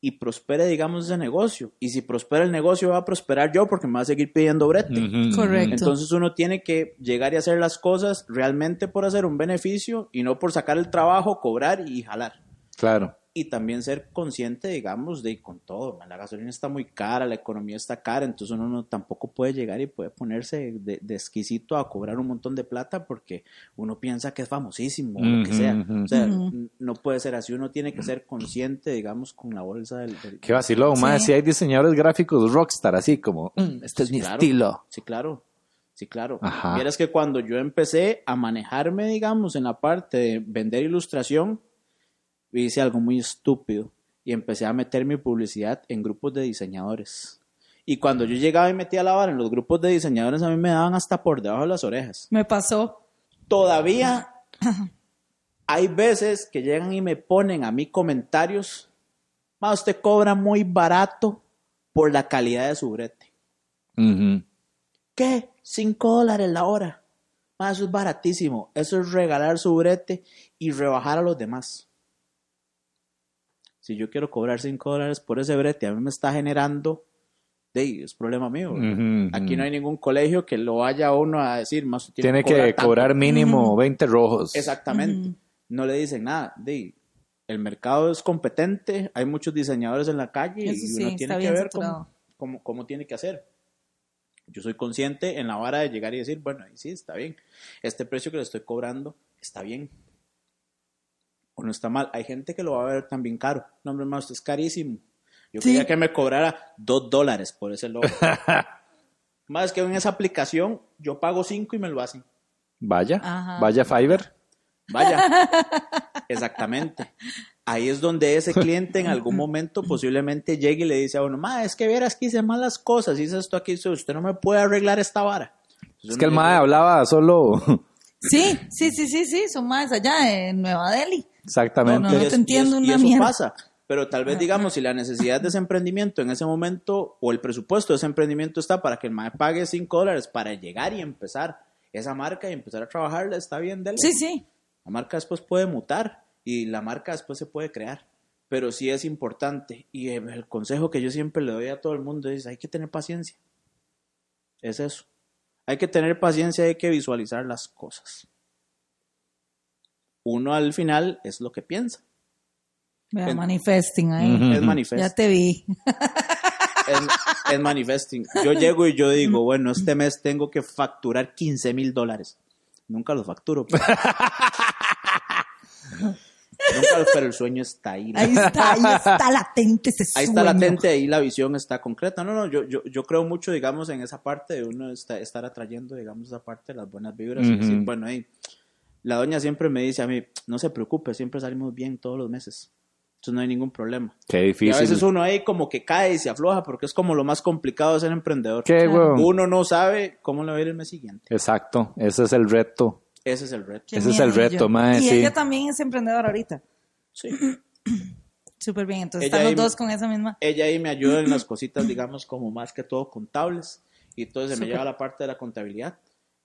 y prospere, digamos, ese negocio. Y si prospera el negocio, va a prosperar yo porque me va a seguir pidiendo brete. Correcto. Entonces uno tiene que llegar y hacer las cosas realmente por hacer un beneficio y no por sacar el trabajo, cobrar y jalar. Claro. Y también ser consciente, digamos, de con todo. man, La gasolina está muy cara, la economía está cara, entonces uno no, tampoco puede llegar y puede ponerse de, de exquisito a cobrar un montón de plata porque uno piensa que es famosísimo o lo que sea. O sea, no puede ser así. Uno tiene que ser consciente, digamos, con la bolsa del... del- Qué vacilón, Sí. más si hay diseñadores gráficos rockstar, así como, "Mm, este es mi Claro. estilo. Sí, claro. Sí, claro. Ajá. Vieras que cuando yo empecé a manejarme, digamos, en la parte de vender ilustración, hice algo muy estúpido y empecé a meter mi publicidad en grupos de diseñadores. Y cuando yo llegaba y metía la vara en los grupos de diseñadores, a mí me daban hasta por debajo de las orejas. Me pasó. Todavía [CLEARS THROAT] hay veces que llegan y me ponen a mí comentarios, "Ma, usted cobra muy barato por la calidad de su brete. Ujú. ¿Qué? 5 dólares la hora. Ma, eso es baratísimo. Eso es regalar su brete y rebajar a los demás. Si yo quiero cobrar 5 dólares por ese brete, a mí me está generando de es problema mío. Aquí no hay ningún colegio que lo vaya uno a decir, más usted Tiene que tanto". cobrar mínimo 20 rojos. Exactamente. No le dicen nada. De, el mercado es competente, hay muchos diseñadores en la calle Eso y sí, uno tiene que ver cómo, cómo, cómo tiene que hacer. Yo soy consciente en la vara de llegar y decir, bueno, ahí sí, está bien. Este precio que le estoy cobrando está bien. O no está mal. Hay gente que lo va a ver también caro. No, hombre, más, es carísimo. Yo Sí. quería que me cobrara dos dólares por ese logo. [LAUGHS] más que en esa aplicación, yo pago cinco y me lo hacen. Vaya, Ajá. vaya Fiverr. Vaya, exactamente. Ahí es donde ese cliente en algún momento posiblemente llegue y le dice a uno, ma, es que vieras que hice malas cosas, hice esto aquí, usted no me puede arreglar esta vara. Entonces Es que el mae hablaba solo. Sí, sí, sí, sí, sí, son más allá en Nueva Delhi. Exactamente. No, no, y te entiendo y una eso mierda. pasa. Pero tal vez, digamos, si la necesidad de ese emprendimiento en ese momento o el presupuesto de ese emprendimiento está para que el MAE pague 5 dólares para llegar y empezar esa marca y empezar a trabajarla, está bien, dele. Sí, sí. La marca después puede mutar y la marca después se puede crear. Pero sí es importante. Y el el consejo que yo siempre le doy a todo el mundo es, hay que tener paciencia. Es eso. Hay que tener paciencia, hay que visualizar las cosas. Uno al final es lo que piensa. Vea, En- manifesting ahí. Es manifest. Ya te vi. Es, es manifesting. Yo llego y yo digo, bueno, este mes tengo que facturar 15 mil dólares. Nunca los facturo. pero- Nunca los- pero el sueño está ahí. Ahí está, ahí está latente ese Ahí está sueño. latente, ahí la visión está concreta. No, no, yo, yo, yo creo mucho, digamos, en esa parte de uno está- estar atrayendo, digamos, esa parte de las buenas vibras. y Ujú. decir, bueno, ahí, la doña siempre me dice a mí, no se preocupe, siempre salimos bien todos los meses. Entonces no hay ningún problema. Qué Y a difícil. veces uno ahí como que cae y se afloja porque es como lo más complicado de ser emprendedor. Qué huevón. Uno no sabe cómo le va a ir el mes siguiente. Exacto, ese es el reto. Ese es el reto. Qué Ese es el reto, mae, Y sí. ella también es emprendedora ahorita. Sí. [CLEARS THROAT] Súper bien. Entonces Ella están los dos con esa misma. Ella ahí me ayuda en las [CLEARS THROAT] cositas, digamos, como más que todo contables. Y entonces se me lleva la parte de la contabilidad,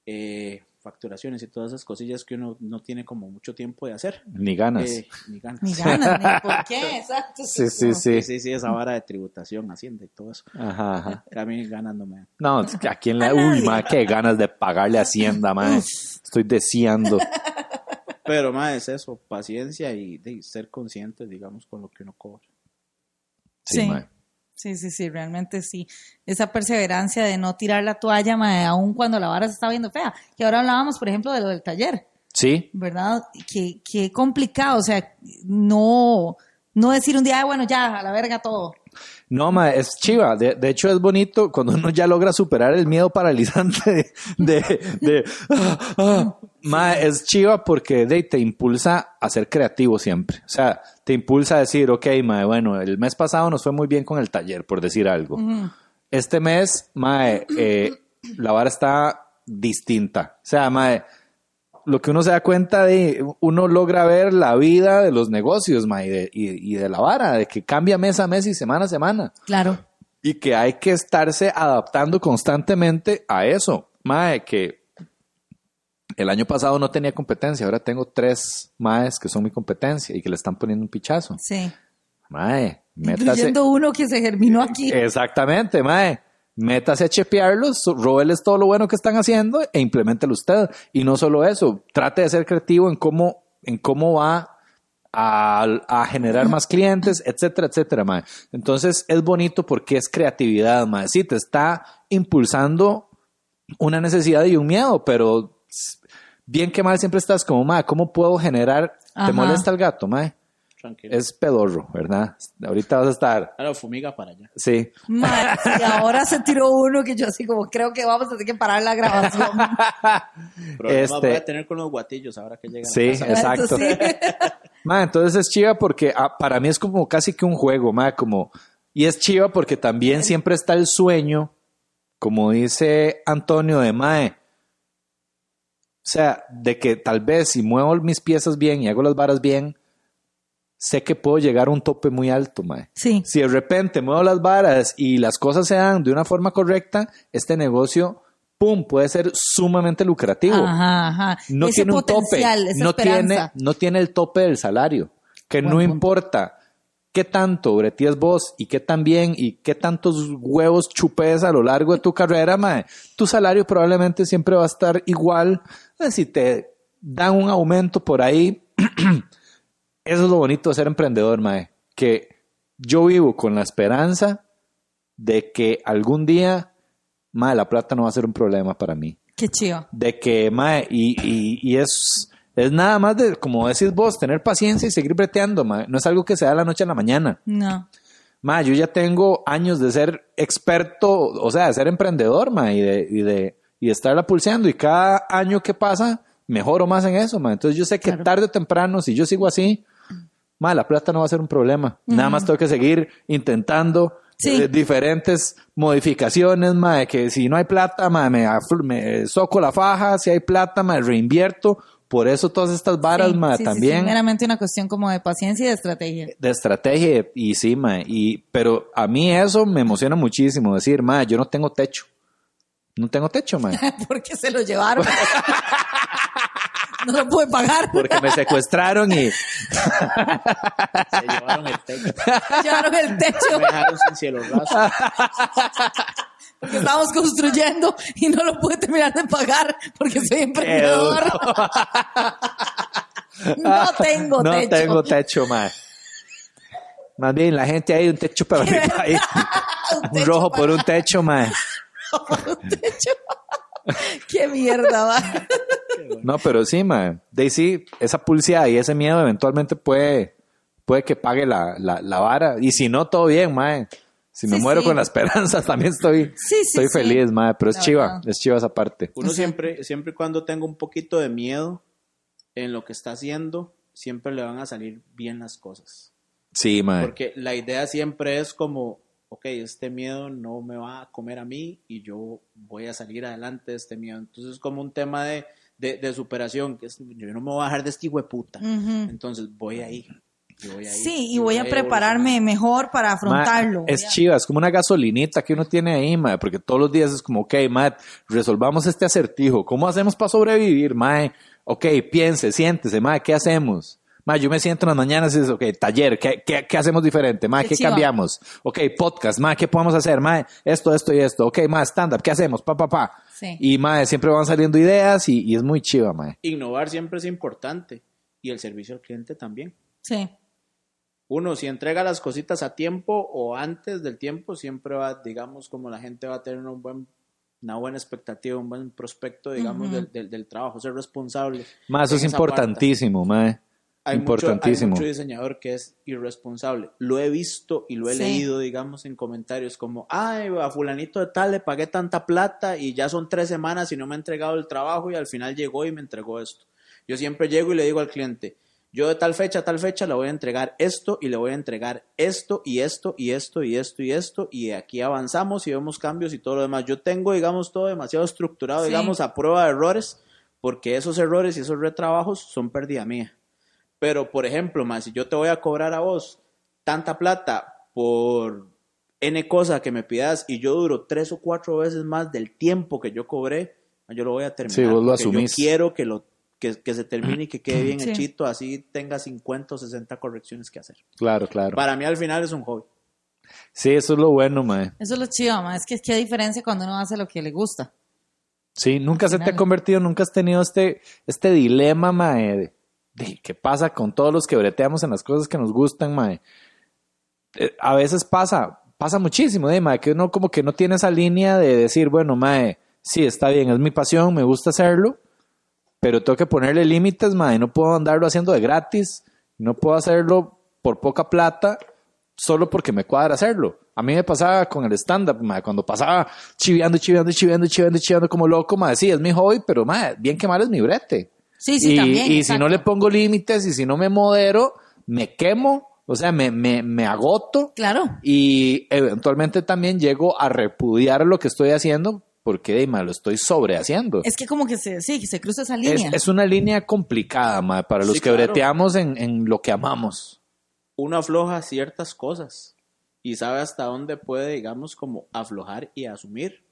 eh, facturaciones y todas esas cosillas que uno no tiene como mucho tiempo de hacer. Ni ganas. Eh, ni ganas. Ni ganas, ni [LAUGHS] por qué, exacto. sí, sí, sí. Sí, sí, sí, esa vara de tributación, hacienda y todo eso. Ajá, ajá. [LAUGHS] A mí ganas no me dan. No, a quién le... Uy, mae, qué ganas de pagarle Hacienda, mae. Estoy deseando. [LAUGHS] Pero más es eso, paciencia y de ser consciente, digamos, con lo que uno cobra. Sí, Sí. mae. Sí, sí, sí, realmente sí. Esa perseverancia de no tirar la toalla, mae, aun cuando la vara se está viendo fea. Que ahora hablábamos, por ejemplo, de lo del taller, Sí, ¿verdad? Que, que complicado, o sea, no, no decir un día, "Ah, bueno, ya, a la verga todo. No, ma, es chiva. De, de hecho, es bonito cuando uno ya logra superar el miedo paralizante de... de, de- ah, ah. Ma, es chiva porque de, te impulsa a ser creativo siempre. O sea, te impulsa a decir, ok, ma, bueno, el mes pasado nos fue muy bien con el taller, por decir algo. Este mes, ma, eh, la vara está distinta. O sea, ma, lo que uno se da cuenta de, uno logra ver la vida de los negocios, ma, y de, y- y de la vara, de que cambia mes a mes y semana a semana. Claro. Y que hay que estarse adaptando constantemente a eso. Mae, que el año pasado no tenía competencia, ahora tengo tres maes que son mi competencia y que le están poniendo un pichazo. Sí. Mae, métase. Incluyendo uno que se germinó aquí. Exactamente, mae. Métase a chepearlos, róbeles todo lo bueno que están haciendo e implementelo usted. Y no solo eso, trate de ser creativo en cómo, en cómo va a, a generar más clientes, etcétera, etcétera, mae. Entonces es bonito porque es creatividad, mae. Sí, te está impulsando una necesidad y un miedo, pero bien que mal siempre estás como, mae, ¿cómo puedo generar? Ajá. ¿Te molesta el gato, mae? Tranquilo. Es pedorro, ¿verdad? Ahorita vas a estar, Ahora fumiga para allá. sí. Mae, y ahora se tiró uno que yo así como creo que vamos a tener que parar la grabación. [LAUGHS] Problemas Este- voy a tener con los guatillos ahora que llegan Sí, a casa. exacto. Sí. [LAUGHS] Ma, entonces es chiva porque ah, para mí es como casi que un juego, ma, como y es chiva porque también siempre está el sueño, como dice Antonio de Mae. O sea, de que tal vez si muevo mis piezas bien y hago las varas bien, sé que puedo llegar a un tope muy alto, mae. Sí. Si de repente muevo las varas y las cosas se dan de una forma correcta, este negocio, pum, puede ser sumamente lucrativo Ajá, ajá. no Ese tiene un tope, no tiene, no tiene el tope del salario, que no importa qué tanto bretías vos y qué tan bien y qué tantos huevos chupes a lo largo de tu carrera, mae, tu salario probablemente siempre va a estar igual. Si te dan un aumento por ahí, [CLEARS THROAT] eso es lo bonito de ser emprendedor, mae, que yo vivo con la esperanza de que algún día, mae, la plata no va a ser un problema para mí Qué chido. de que, mae, y, y, y es, es nada más de, como decís vos, tener paciencia y seguir breteando, mae. No es algo que se da de la noche a la mañana. No. Mae, yo ya tengo años de ser experto, o sea, de ser emprendedor, mae, y de, y de, y de estarla pulseando. Y cada año que pasa, mejoro más en eso, mae. Entonces yo sé que Claro. tarde o temprano, si yo sigo así, mae, la plata no va a ser un problema. Nada más tengo que seguir intentando Sí. eh, diferentes modificaciones, mae, que si no hay plata, mae, me, me soco la faja, si hay plata, me reinvierto. Por eso todas estas varas, Sí, mae, sí, también meramente una cuestión como de paciencia y de estrategia. de estrategia y sí, mae, y pero a mí eso me emociona muchísimo decir, mae, yo no tengo techo. No tengo techo, mae, [LAUGHS] Porque se lo llevaron. [LAUGHS] no lo pude pagar. porque me secuestraron y Se llevaron el techo. Llevaron el techo Me dejaron sin cielo raso. que estábamos construyendo y no lo pude terminar de pagar porque soy emprendedor. no tengo no techo. tengo techo, mae. Más bien la gente hay un techo para [LAUGHS] mi país. Un un techo rojo para- por un techo, mae. [LAUGHS] un techo. [LAUGHS] Qué mierda, va. No, pero sí, mae. De sí, esa pulseada y ese miedo eventualmente puede, puede que pague la, la, la vara. Y si no, todo bien, mae. Si me Sí, muero sí. con la esperanza, [LAUGHS] también estoy, Sí, sí, estoy sí. feliz, mae. Pero es chiva, es chiva esa parte. Uno siempre, siempre y cuando tenga un poquito de miedo en lo que está haciendo, siempre le van a salir bien las cosas. Sí, mae. Porque la idea siempre es como, ok, este miedo no me va a comer a mí y yo voy a salir adelante de este miedo. Entonces es como un tema de, de, de superación, que es, yo no me voy a dejar de este hijo de puta. Entonces voy ahí. yo voy ahí, Sí, y voy a prepararme mejor para afrontarlo. Ma, es chiva, es como una gasolinita que uno tiene ahí, mae, porque todos los días es como, ok, Matt, resolvamos este acertijo. ¿Cómo hacemos para sobrevivir, mae? Ok, piense, siéntese, mae, ¿qué hacemos? Mae, yo me siento en las mañanas y dices, ok, taller, ¿qué, qué, qué hacemos diferente? Mae, Qué ¿qué chiva. cambiamos? Ok, podcast, mae, ¿qué podemos hacer? Mae, esto, esto y esto. Ok, mae, stand-up, ¿qué hacemos? Pa, pa, pa. Sí. Y mae, siempre van saliendo ideas y, y es muy chiva, mae. Innovar siempre es importante y el servicio al cliente también. Sí. Uno, si entrega las cositas a tiempo o antes del tiempo, siempre va, digamos, como la gente va a tener un buen, una buena expectativa, un buen prospecto, digamos, del, del, del trabajo, ser responsable. Mae, eso es importantísimo, mae. Hay mucho, hay Importantísimo. mucho diseñador que es irresponsable. Lo he visto y lo he Sí. leído, digamos, en comentarios como, ay, a fulanito de tal le pagué tanta plata y ya son tres semanas y no me ha entregado el trabajo y al final llegó y me entregó esto. Yo siempre llego y le digo al cliente, yo de tal fecha a tal fecha le voy a entregar esto y le voy a entregar esto y esto y esto y esto y esto y de aquí avanzamos y vemos cambios y todo lo demás. Yo tengo, digamos, todo demasiado estructurado, Sí. digamos, a prueba de errores, porque esos errores y esos retrabajos son pérdida mía. Pero, por ejemplo, más si yo te voy a cobrar a vos tanta plata por N cosa que me pidas y yo duro tres o cuatro veces más del tiempo que yo cobré, yo lo voy a terminar. Sí, vos lo asumís. Yo quiero que, lo, que, que se termine y que quede bien Sí. hechito, así tenga 50 o 60 correcciones que hacer. Claro, claro. Para mí al final es un hobby. Sí, eso es lo bueno, mae. Eso es lo chido, ma. Es que qué diferencia cuando uno hace lo que le gusta. Sí, nunca se te ha convertido, nunca has tenido este, este dilema, mae, de, de qué pasa con todos los que breteamos en las cosas que nos gustan, mae. Eh, a veces pasa, pasa muchísimo, de, mae, que uno como que no tiene esa línea de decir, bueno, mae, sí, está bien, es mi pasión, me gusta hacerlo, pero tengo que ponerle límites, mae, no puedo andarlo haciendo de gratis, no puedo hacerlo por poca plata, solo porque me cuadra hacerlo. A mí me pasaba con el stand-up, cuando pasaba chiveando, chiveando, chiveando, chiveando, chiveando como loco, mae, sí, es mi hobby, pero mae, bien que mal es mi brete. Sí, sí, y también. y si no le pongo límites y si no me modero, me quemo, o sea, me, me, me agoto Claro. y eventualmente también llego a repudiar lo que estoy haciendo porque lo estoy sobrehaciendo. Es que como que se, sí, que se cruza esa Es, línea. es una línea complicada, mae, para los Sí, que claro. breteamos en, en lo que amamos. Uno afloja ciertas cosas y sabe hasta dónde puede, digamos, como aflojar y asumir.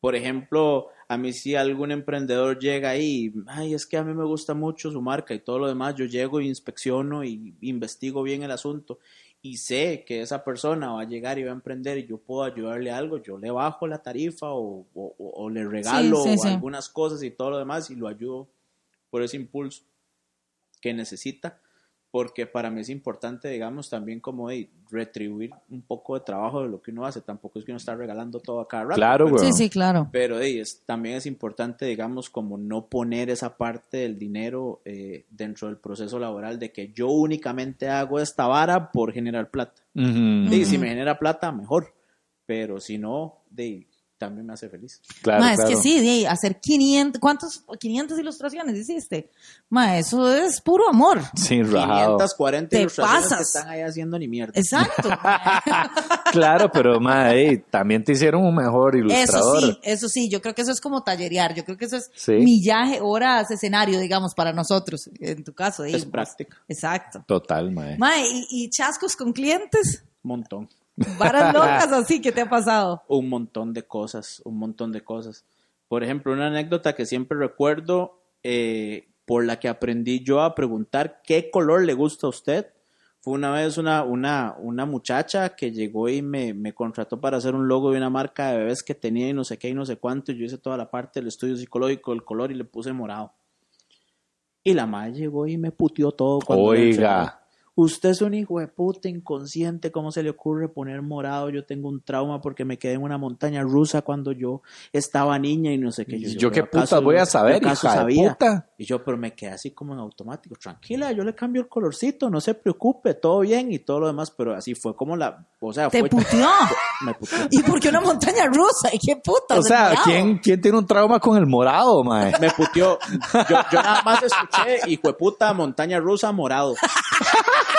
Por ejemplo, a mí si algún emprendedor llega ahí, ay, es que a mí me gusta mucho su marca y todo lo demás, yo llego e inspecciono y investigo bien el asunto y sé que esa persona va a llegar y va a emprender y yo puedo ayudarle a algo, yo le bajo la tarifa o, o- o le regalo sí, sí. algunas cosas y todo lo demás y lo ayudo por ese impulso que necesita, porque para mí es importante, digamos, también como de retribuir un poco de trabajo de lo que uno hace, tampoco es que uno está regalando todo a cada rato. Claro, pero- güey. Sí, sí, claro. pero de, es, también es importante, digamos, como no poner esa parte del dinero eh, dentro del proceso laboral de que yo únicamente hago esta vara por generar plata. Y si me genera plata, mejor. Pero si no, de, también me hace feliz. Claro, Ma, es claro. que sí, de hacer 500, ¿cuántos? 500 ilustraciones hiciste. Ma, eso es puro amor. Sí, rajado. 540 Te ilustraciones que pasas. están ahí haciendo ni mierda. Exacto. [LAUGHS] Claro, pero madre, también te hicieron un mejor Eso ilustrador. sí, eso sí, yo creo que eso es como tallerear, yo creo que eso es Sí. millaje, horas, escenario, digamos, para nosotros, en tu caso. Es pues, práctica. Exacto. Total, mae. Ma, y, y chascos con clientes, montón. Varas [LAUGHS] locas así, ¿qué te ha pasado? un montón de cosas, un montón de cosas. Por ejemplo, una anécdota que siempre recuerdo, eh, por la que aprendí yo a preguntar qué color le gusta a usted, fue una vez una, una, una muchacha que llegó y me, me contrató para hacer un logo de una marca de bebés que tenía y no sé qué y no sé cuánto. y Yo hice toda la parte del estudio psicológico del color y le puse morado. Y la madre llegó y me puteó todo. cuando Oiga. Usted es un hijo de puta inconsciente, ¿cómo se le ocurre poner morado? Yo tengo un trauma porque me quedé en una montaña rusa cuando yo estaba niña y no sé qué. ¿Y yo qué ¿pero acaso- putas voy a saber, yo hija de sabía? puta? Y yo, pero me quedé así como en automático. Tranquila, yo le cambio el colorcito, no se preocupe, todo bien y todo lo demás, pero así fue como la, o sea, Te fue... puteó. [LAUGHS] Me puteó. ¿Y por qué una montaña rusa? ¿Y qué puta? O sea, ¿quién, ¿quién tiene un trauma con el morado, mae? Me puteó. Yo, yo nada más escuché, hijo de puta, montaña rusa, morado. [LAUGHS]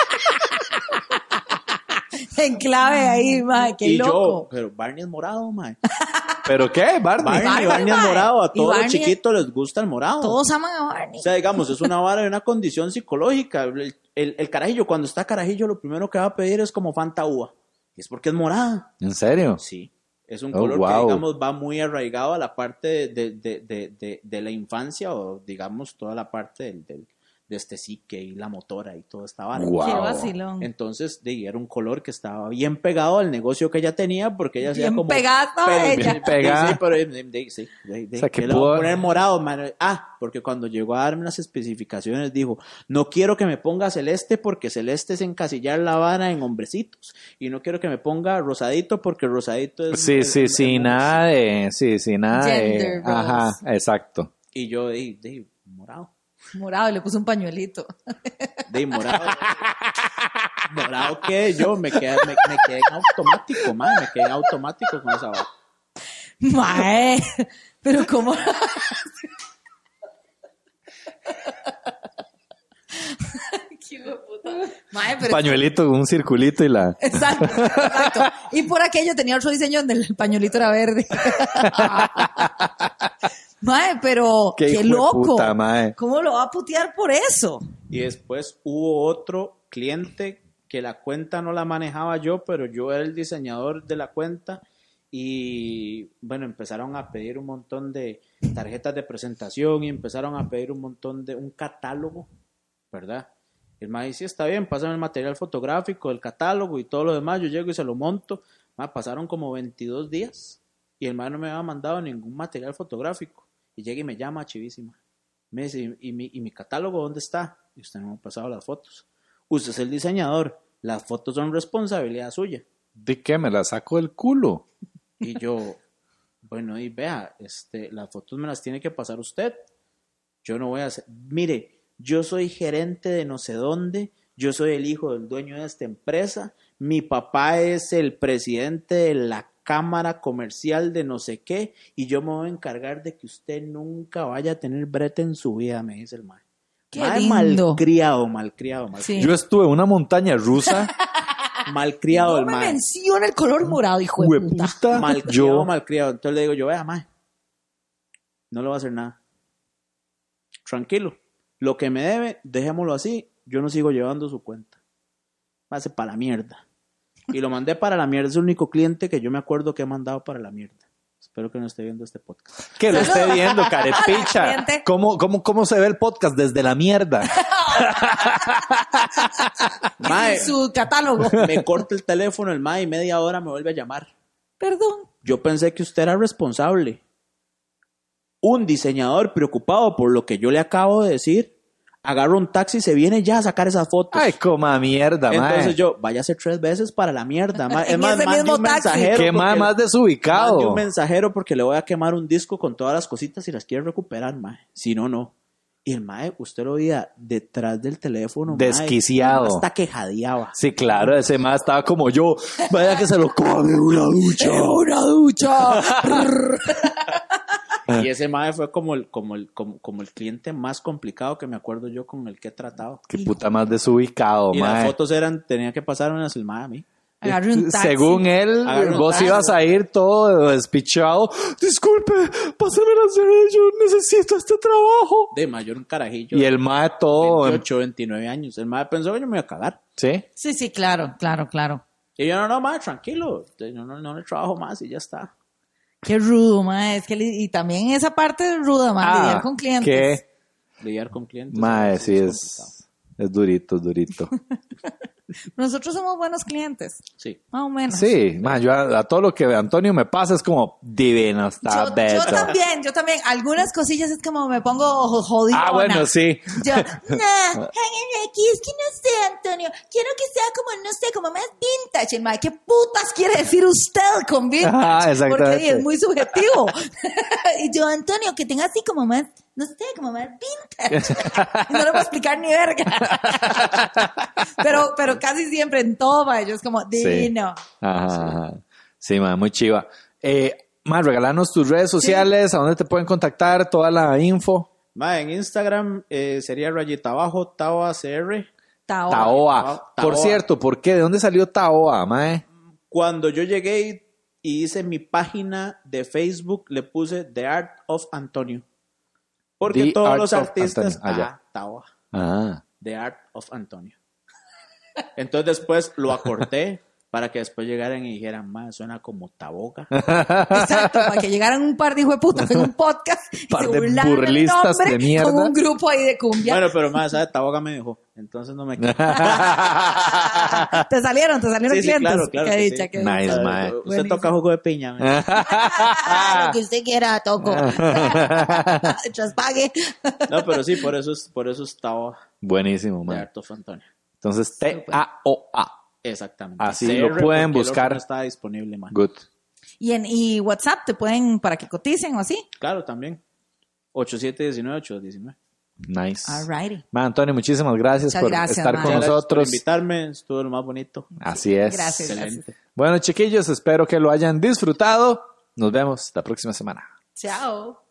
[LAUGHS] En clave ahí, ma, qué y loco. yo, pero Barney es morado, man. [LAUGHS] ¿Pero qué, Barney? Barney, Barney, Barney, es mae. morado. A todos los chiquitos les gusta el morado. Todos aman a Barney. O sea, digamos, es una vara de una condición psicológica. El, el- el carajillo, cuando está carajillo, lo primero que va a pedir es como Fanta uva. Y es porque es morada. ¿En serio? Sí. Es un Oh, color que, digamos, va muy arraigado a la parte de, de, de, de, de la infancia o, digamos, toda la parte del, del- de este psique y la motora y toda esta vara. Wow. Qué vacilón. Entonces, de, era un color que estaba bien pegado al negocio que ella tenía porque ella hacía Bien como... pegada pero- ella. sí, Pegada. Sí, pero, de- de- sí, de- de- O sea, que ¿qué le voy pudo- a poner morado, man? Ah, porque cuando llegó a darme las especificaciones dijo, no quiero que me ponga celeste porque celeste es encasillar la vara en hombrecitos. Y no quiero que me ponga rosadito porque rosadito es... Sí, es- sí, sí, nada de... Sí, sí, nada de... Roles. Ajá, exacto. Y yo, de, de morado. Morado, y le puse un pañuelito. De morado. [LAUGHS] morado que yo me quedé, me, me quedé en automático, man, me quedé en automático con esa vara. Mae, pero cómo... Qué puta. Mae, pero... Pañuelito con un circulito y la... Exacto, exacto. Y por aquello tenía otro diseño donde el pañuelito era verde. [LAUGHS] Mae, pero Qué loco. puta, mae. ¿Cómo lo va a putear por eso? Y después hubo otro cliente que la cuenta no la manejaba yo, pero yo era el diseñador de la cuenta y bueno, empezaron a pedir un montón de tarjetas de presentación y empezaron a pedir un montón de un catálogo, ¿verdad? El maíz dice, sí, está bien, pásame el material fotográfico, el catálogo y todo lo demás, yo llego y se lo monto. Ma, pasaron como 22 días y el maíz no me había mandado ningún material fotográfico. Y llega y me llama chivísima. Me dice, ¿y mi, y mi catálogo dónde está? Y usted no me ha pasado las fotos. Usted es el diseñador, las fotos son responsabilidad suya. ¿De qué? Me la saco del culo. Y yo, bueno, y vea, este, las fotos me las tiene que pasar usted. Yo no voy a hacer, mire, yo soy gerente de no sé dónde, yo soy el hijo del dueño de esta empresa, mi papá es el presidente de la cámara comercial de no sé qué, y yo me voy a encargar de que usted nunca vaya a tener brete en su vida, me dice el mae. Qué Mae lindo. malcriado, malcriado, mal, Sí. Yo estuve en una montaña rusa. [LAUGHS] malcriado No el me mae. menciona el color morado, hijo de puta. Hueputa. malcriado, Yo... malcriado. Entonces le digo yo, vea, mae, no le va a hacer nada. Tranquilo. Lo que me debe, dejémoslo así. Yo no sigo llevando su cuenta. Pase para la mierda. Y lo mandé para la mierda. Es el único cliente que yo me acuerdo que he mandado para la mierda. Espero que no esté viendo este podcast. Que lo esté viendo, carepicha. [LAUGHS] ¿Cómo, cómo, ¿Cómo se ve el podcast desde la mierda? [LAUGHS] Mae, Su catálogo. me corta el teléfono el mae y media hora me vuelve a llamar. Perdón. Yo pensé que usted era responsable. Un diseñador preocupado por lo que yo le acabo de decir, agarra un taxi y se viene ya a sacar esas fotos. Ay, coma mierda, mae. Entonces yo, váyase tres veces para la mierda. mae. [LAUGHS] Es más, mande mismo un taxi. mensajero. Qué mae porque- más desubicado. mande un mensajero porque le voy a quemar un disco con todas las cositas y las quiere recuperar, mae. Si no, no. Y el mae, usted lo veía detrás del teléfono. mae, Desquiciado. Hasta que jadeaba. Sí, claro, ese más estaba como yo. Vaya que se lo come una ducha. [LAUGHS] Una ducha. [LAUGHS] Y ese mae fue como el, como, el, como, como el cliente más complicado que me acuerdo yo con el que he tratado. Qué puta más desubicado, Y las fotos eran, tenía que pasar unas el mae a mí. Un taxi. Según él, vos taxi. ibas a ir todo despichado. Disculpe, pásame la cena, yo necesito este trabajo. De mayor un carajillo. Y el mae todo... 28, 29 años. El mae pensó que yo me iba a cagar. ¿Sí? Sí, sí, claro, claro, claro. Y yo, no, no, mae, tranquilo. No, no, no le trabajo más y ya está. Qué rudo, ma. Es que y también esa parte es ruda, ma, Ah, lidiar con clientes. ¿Qué? Lidiar con clientes. Es- sí, es es, durito, es durito. [LAUGHS] Nosotros somos buenos clientes, Sí. más o menos. Sí, man, yo a, a todo lo que Antonio me pasa es como divino, está Yo, yo también, yo también. Algunas cosillas es como me pongo jo- jodidona. Ah, bueno, sí. Yo, [LAUGHS] nah, aquí es que no sé, Antonio. Quiero que sea como, no sé, como más vintage. El mae, ¿qué putas quiere decir usted con [LAUGHS] vintage? Ajá, exactamente. Porque es muy subjetivo. [LAUGHS] y yo, Antonio, que tenga así como más, no sé, como vintage. [LAUGHS] Y no le voy a explicar ni verga. [LAUGHS] pero, pero casi siempre en todo, yo es como, Sí. divino. Ajá, ajá. Sí, man, muy chiva. Eh, man, regalanos tus redes sociales, a dónde te pueden contactar, toda la info. Mae, en Instagram eh, sería rayita abajo, Taoa CR. Taoa. Taoa. Por cierto, ¿por qué? ¿De dónde salió Taoa, mae? Cuando yo llegué y hice mi página de Facebook, le puse The Art of Antonio. Porque The todos Art los artistas. Ah, Taoa. Ah. The Art of Antonio. Entonces después lo acorté para que después llegaran y dijeran, más suena como Taboga. [LAUGHS] Exacto, para que llegaran un par de hijos de putas en un podcast y se de burlistas de mierda. con un grupo ahí de cumbia. bueno, pero más, ¿sabes? Taboga me dejó. Entonces no me [LAUGHS] quedé. te salieron, te salieron Sí, claro, claro que dicha, sí. qué Nice. Usted Buenísimo. toca jugo de piña. [LAUGHS] lo que usted quiera, toco. Traspague. No, pero sí, por eso es, por eso es Taoa. Buenísimo, man. Antonio. Entonces, T-A-O-A. Exactamente. Así lo CR, pueden el otro buscar. No está disponible, man. Good. Y en y WhatsApp te pueden para que coticen o así. Claro, también. 8719-819. Nice. Alrighty. Man, Antonio, muchísimas gracias Muchas por gracias, estar man. con Muchas gracias por nosotros. invitarme, estuvo lo más bonito. Así es. Gracias. Excelente. Bueno, chiquillos, espero que lo hayan disfrutado. Nos vemos la próxima semana. Chao.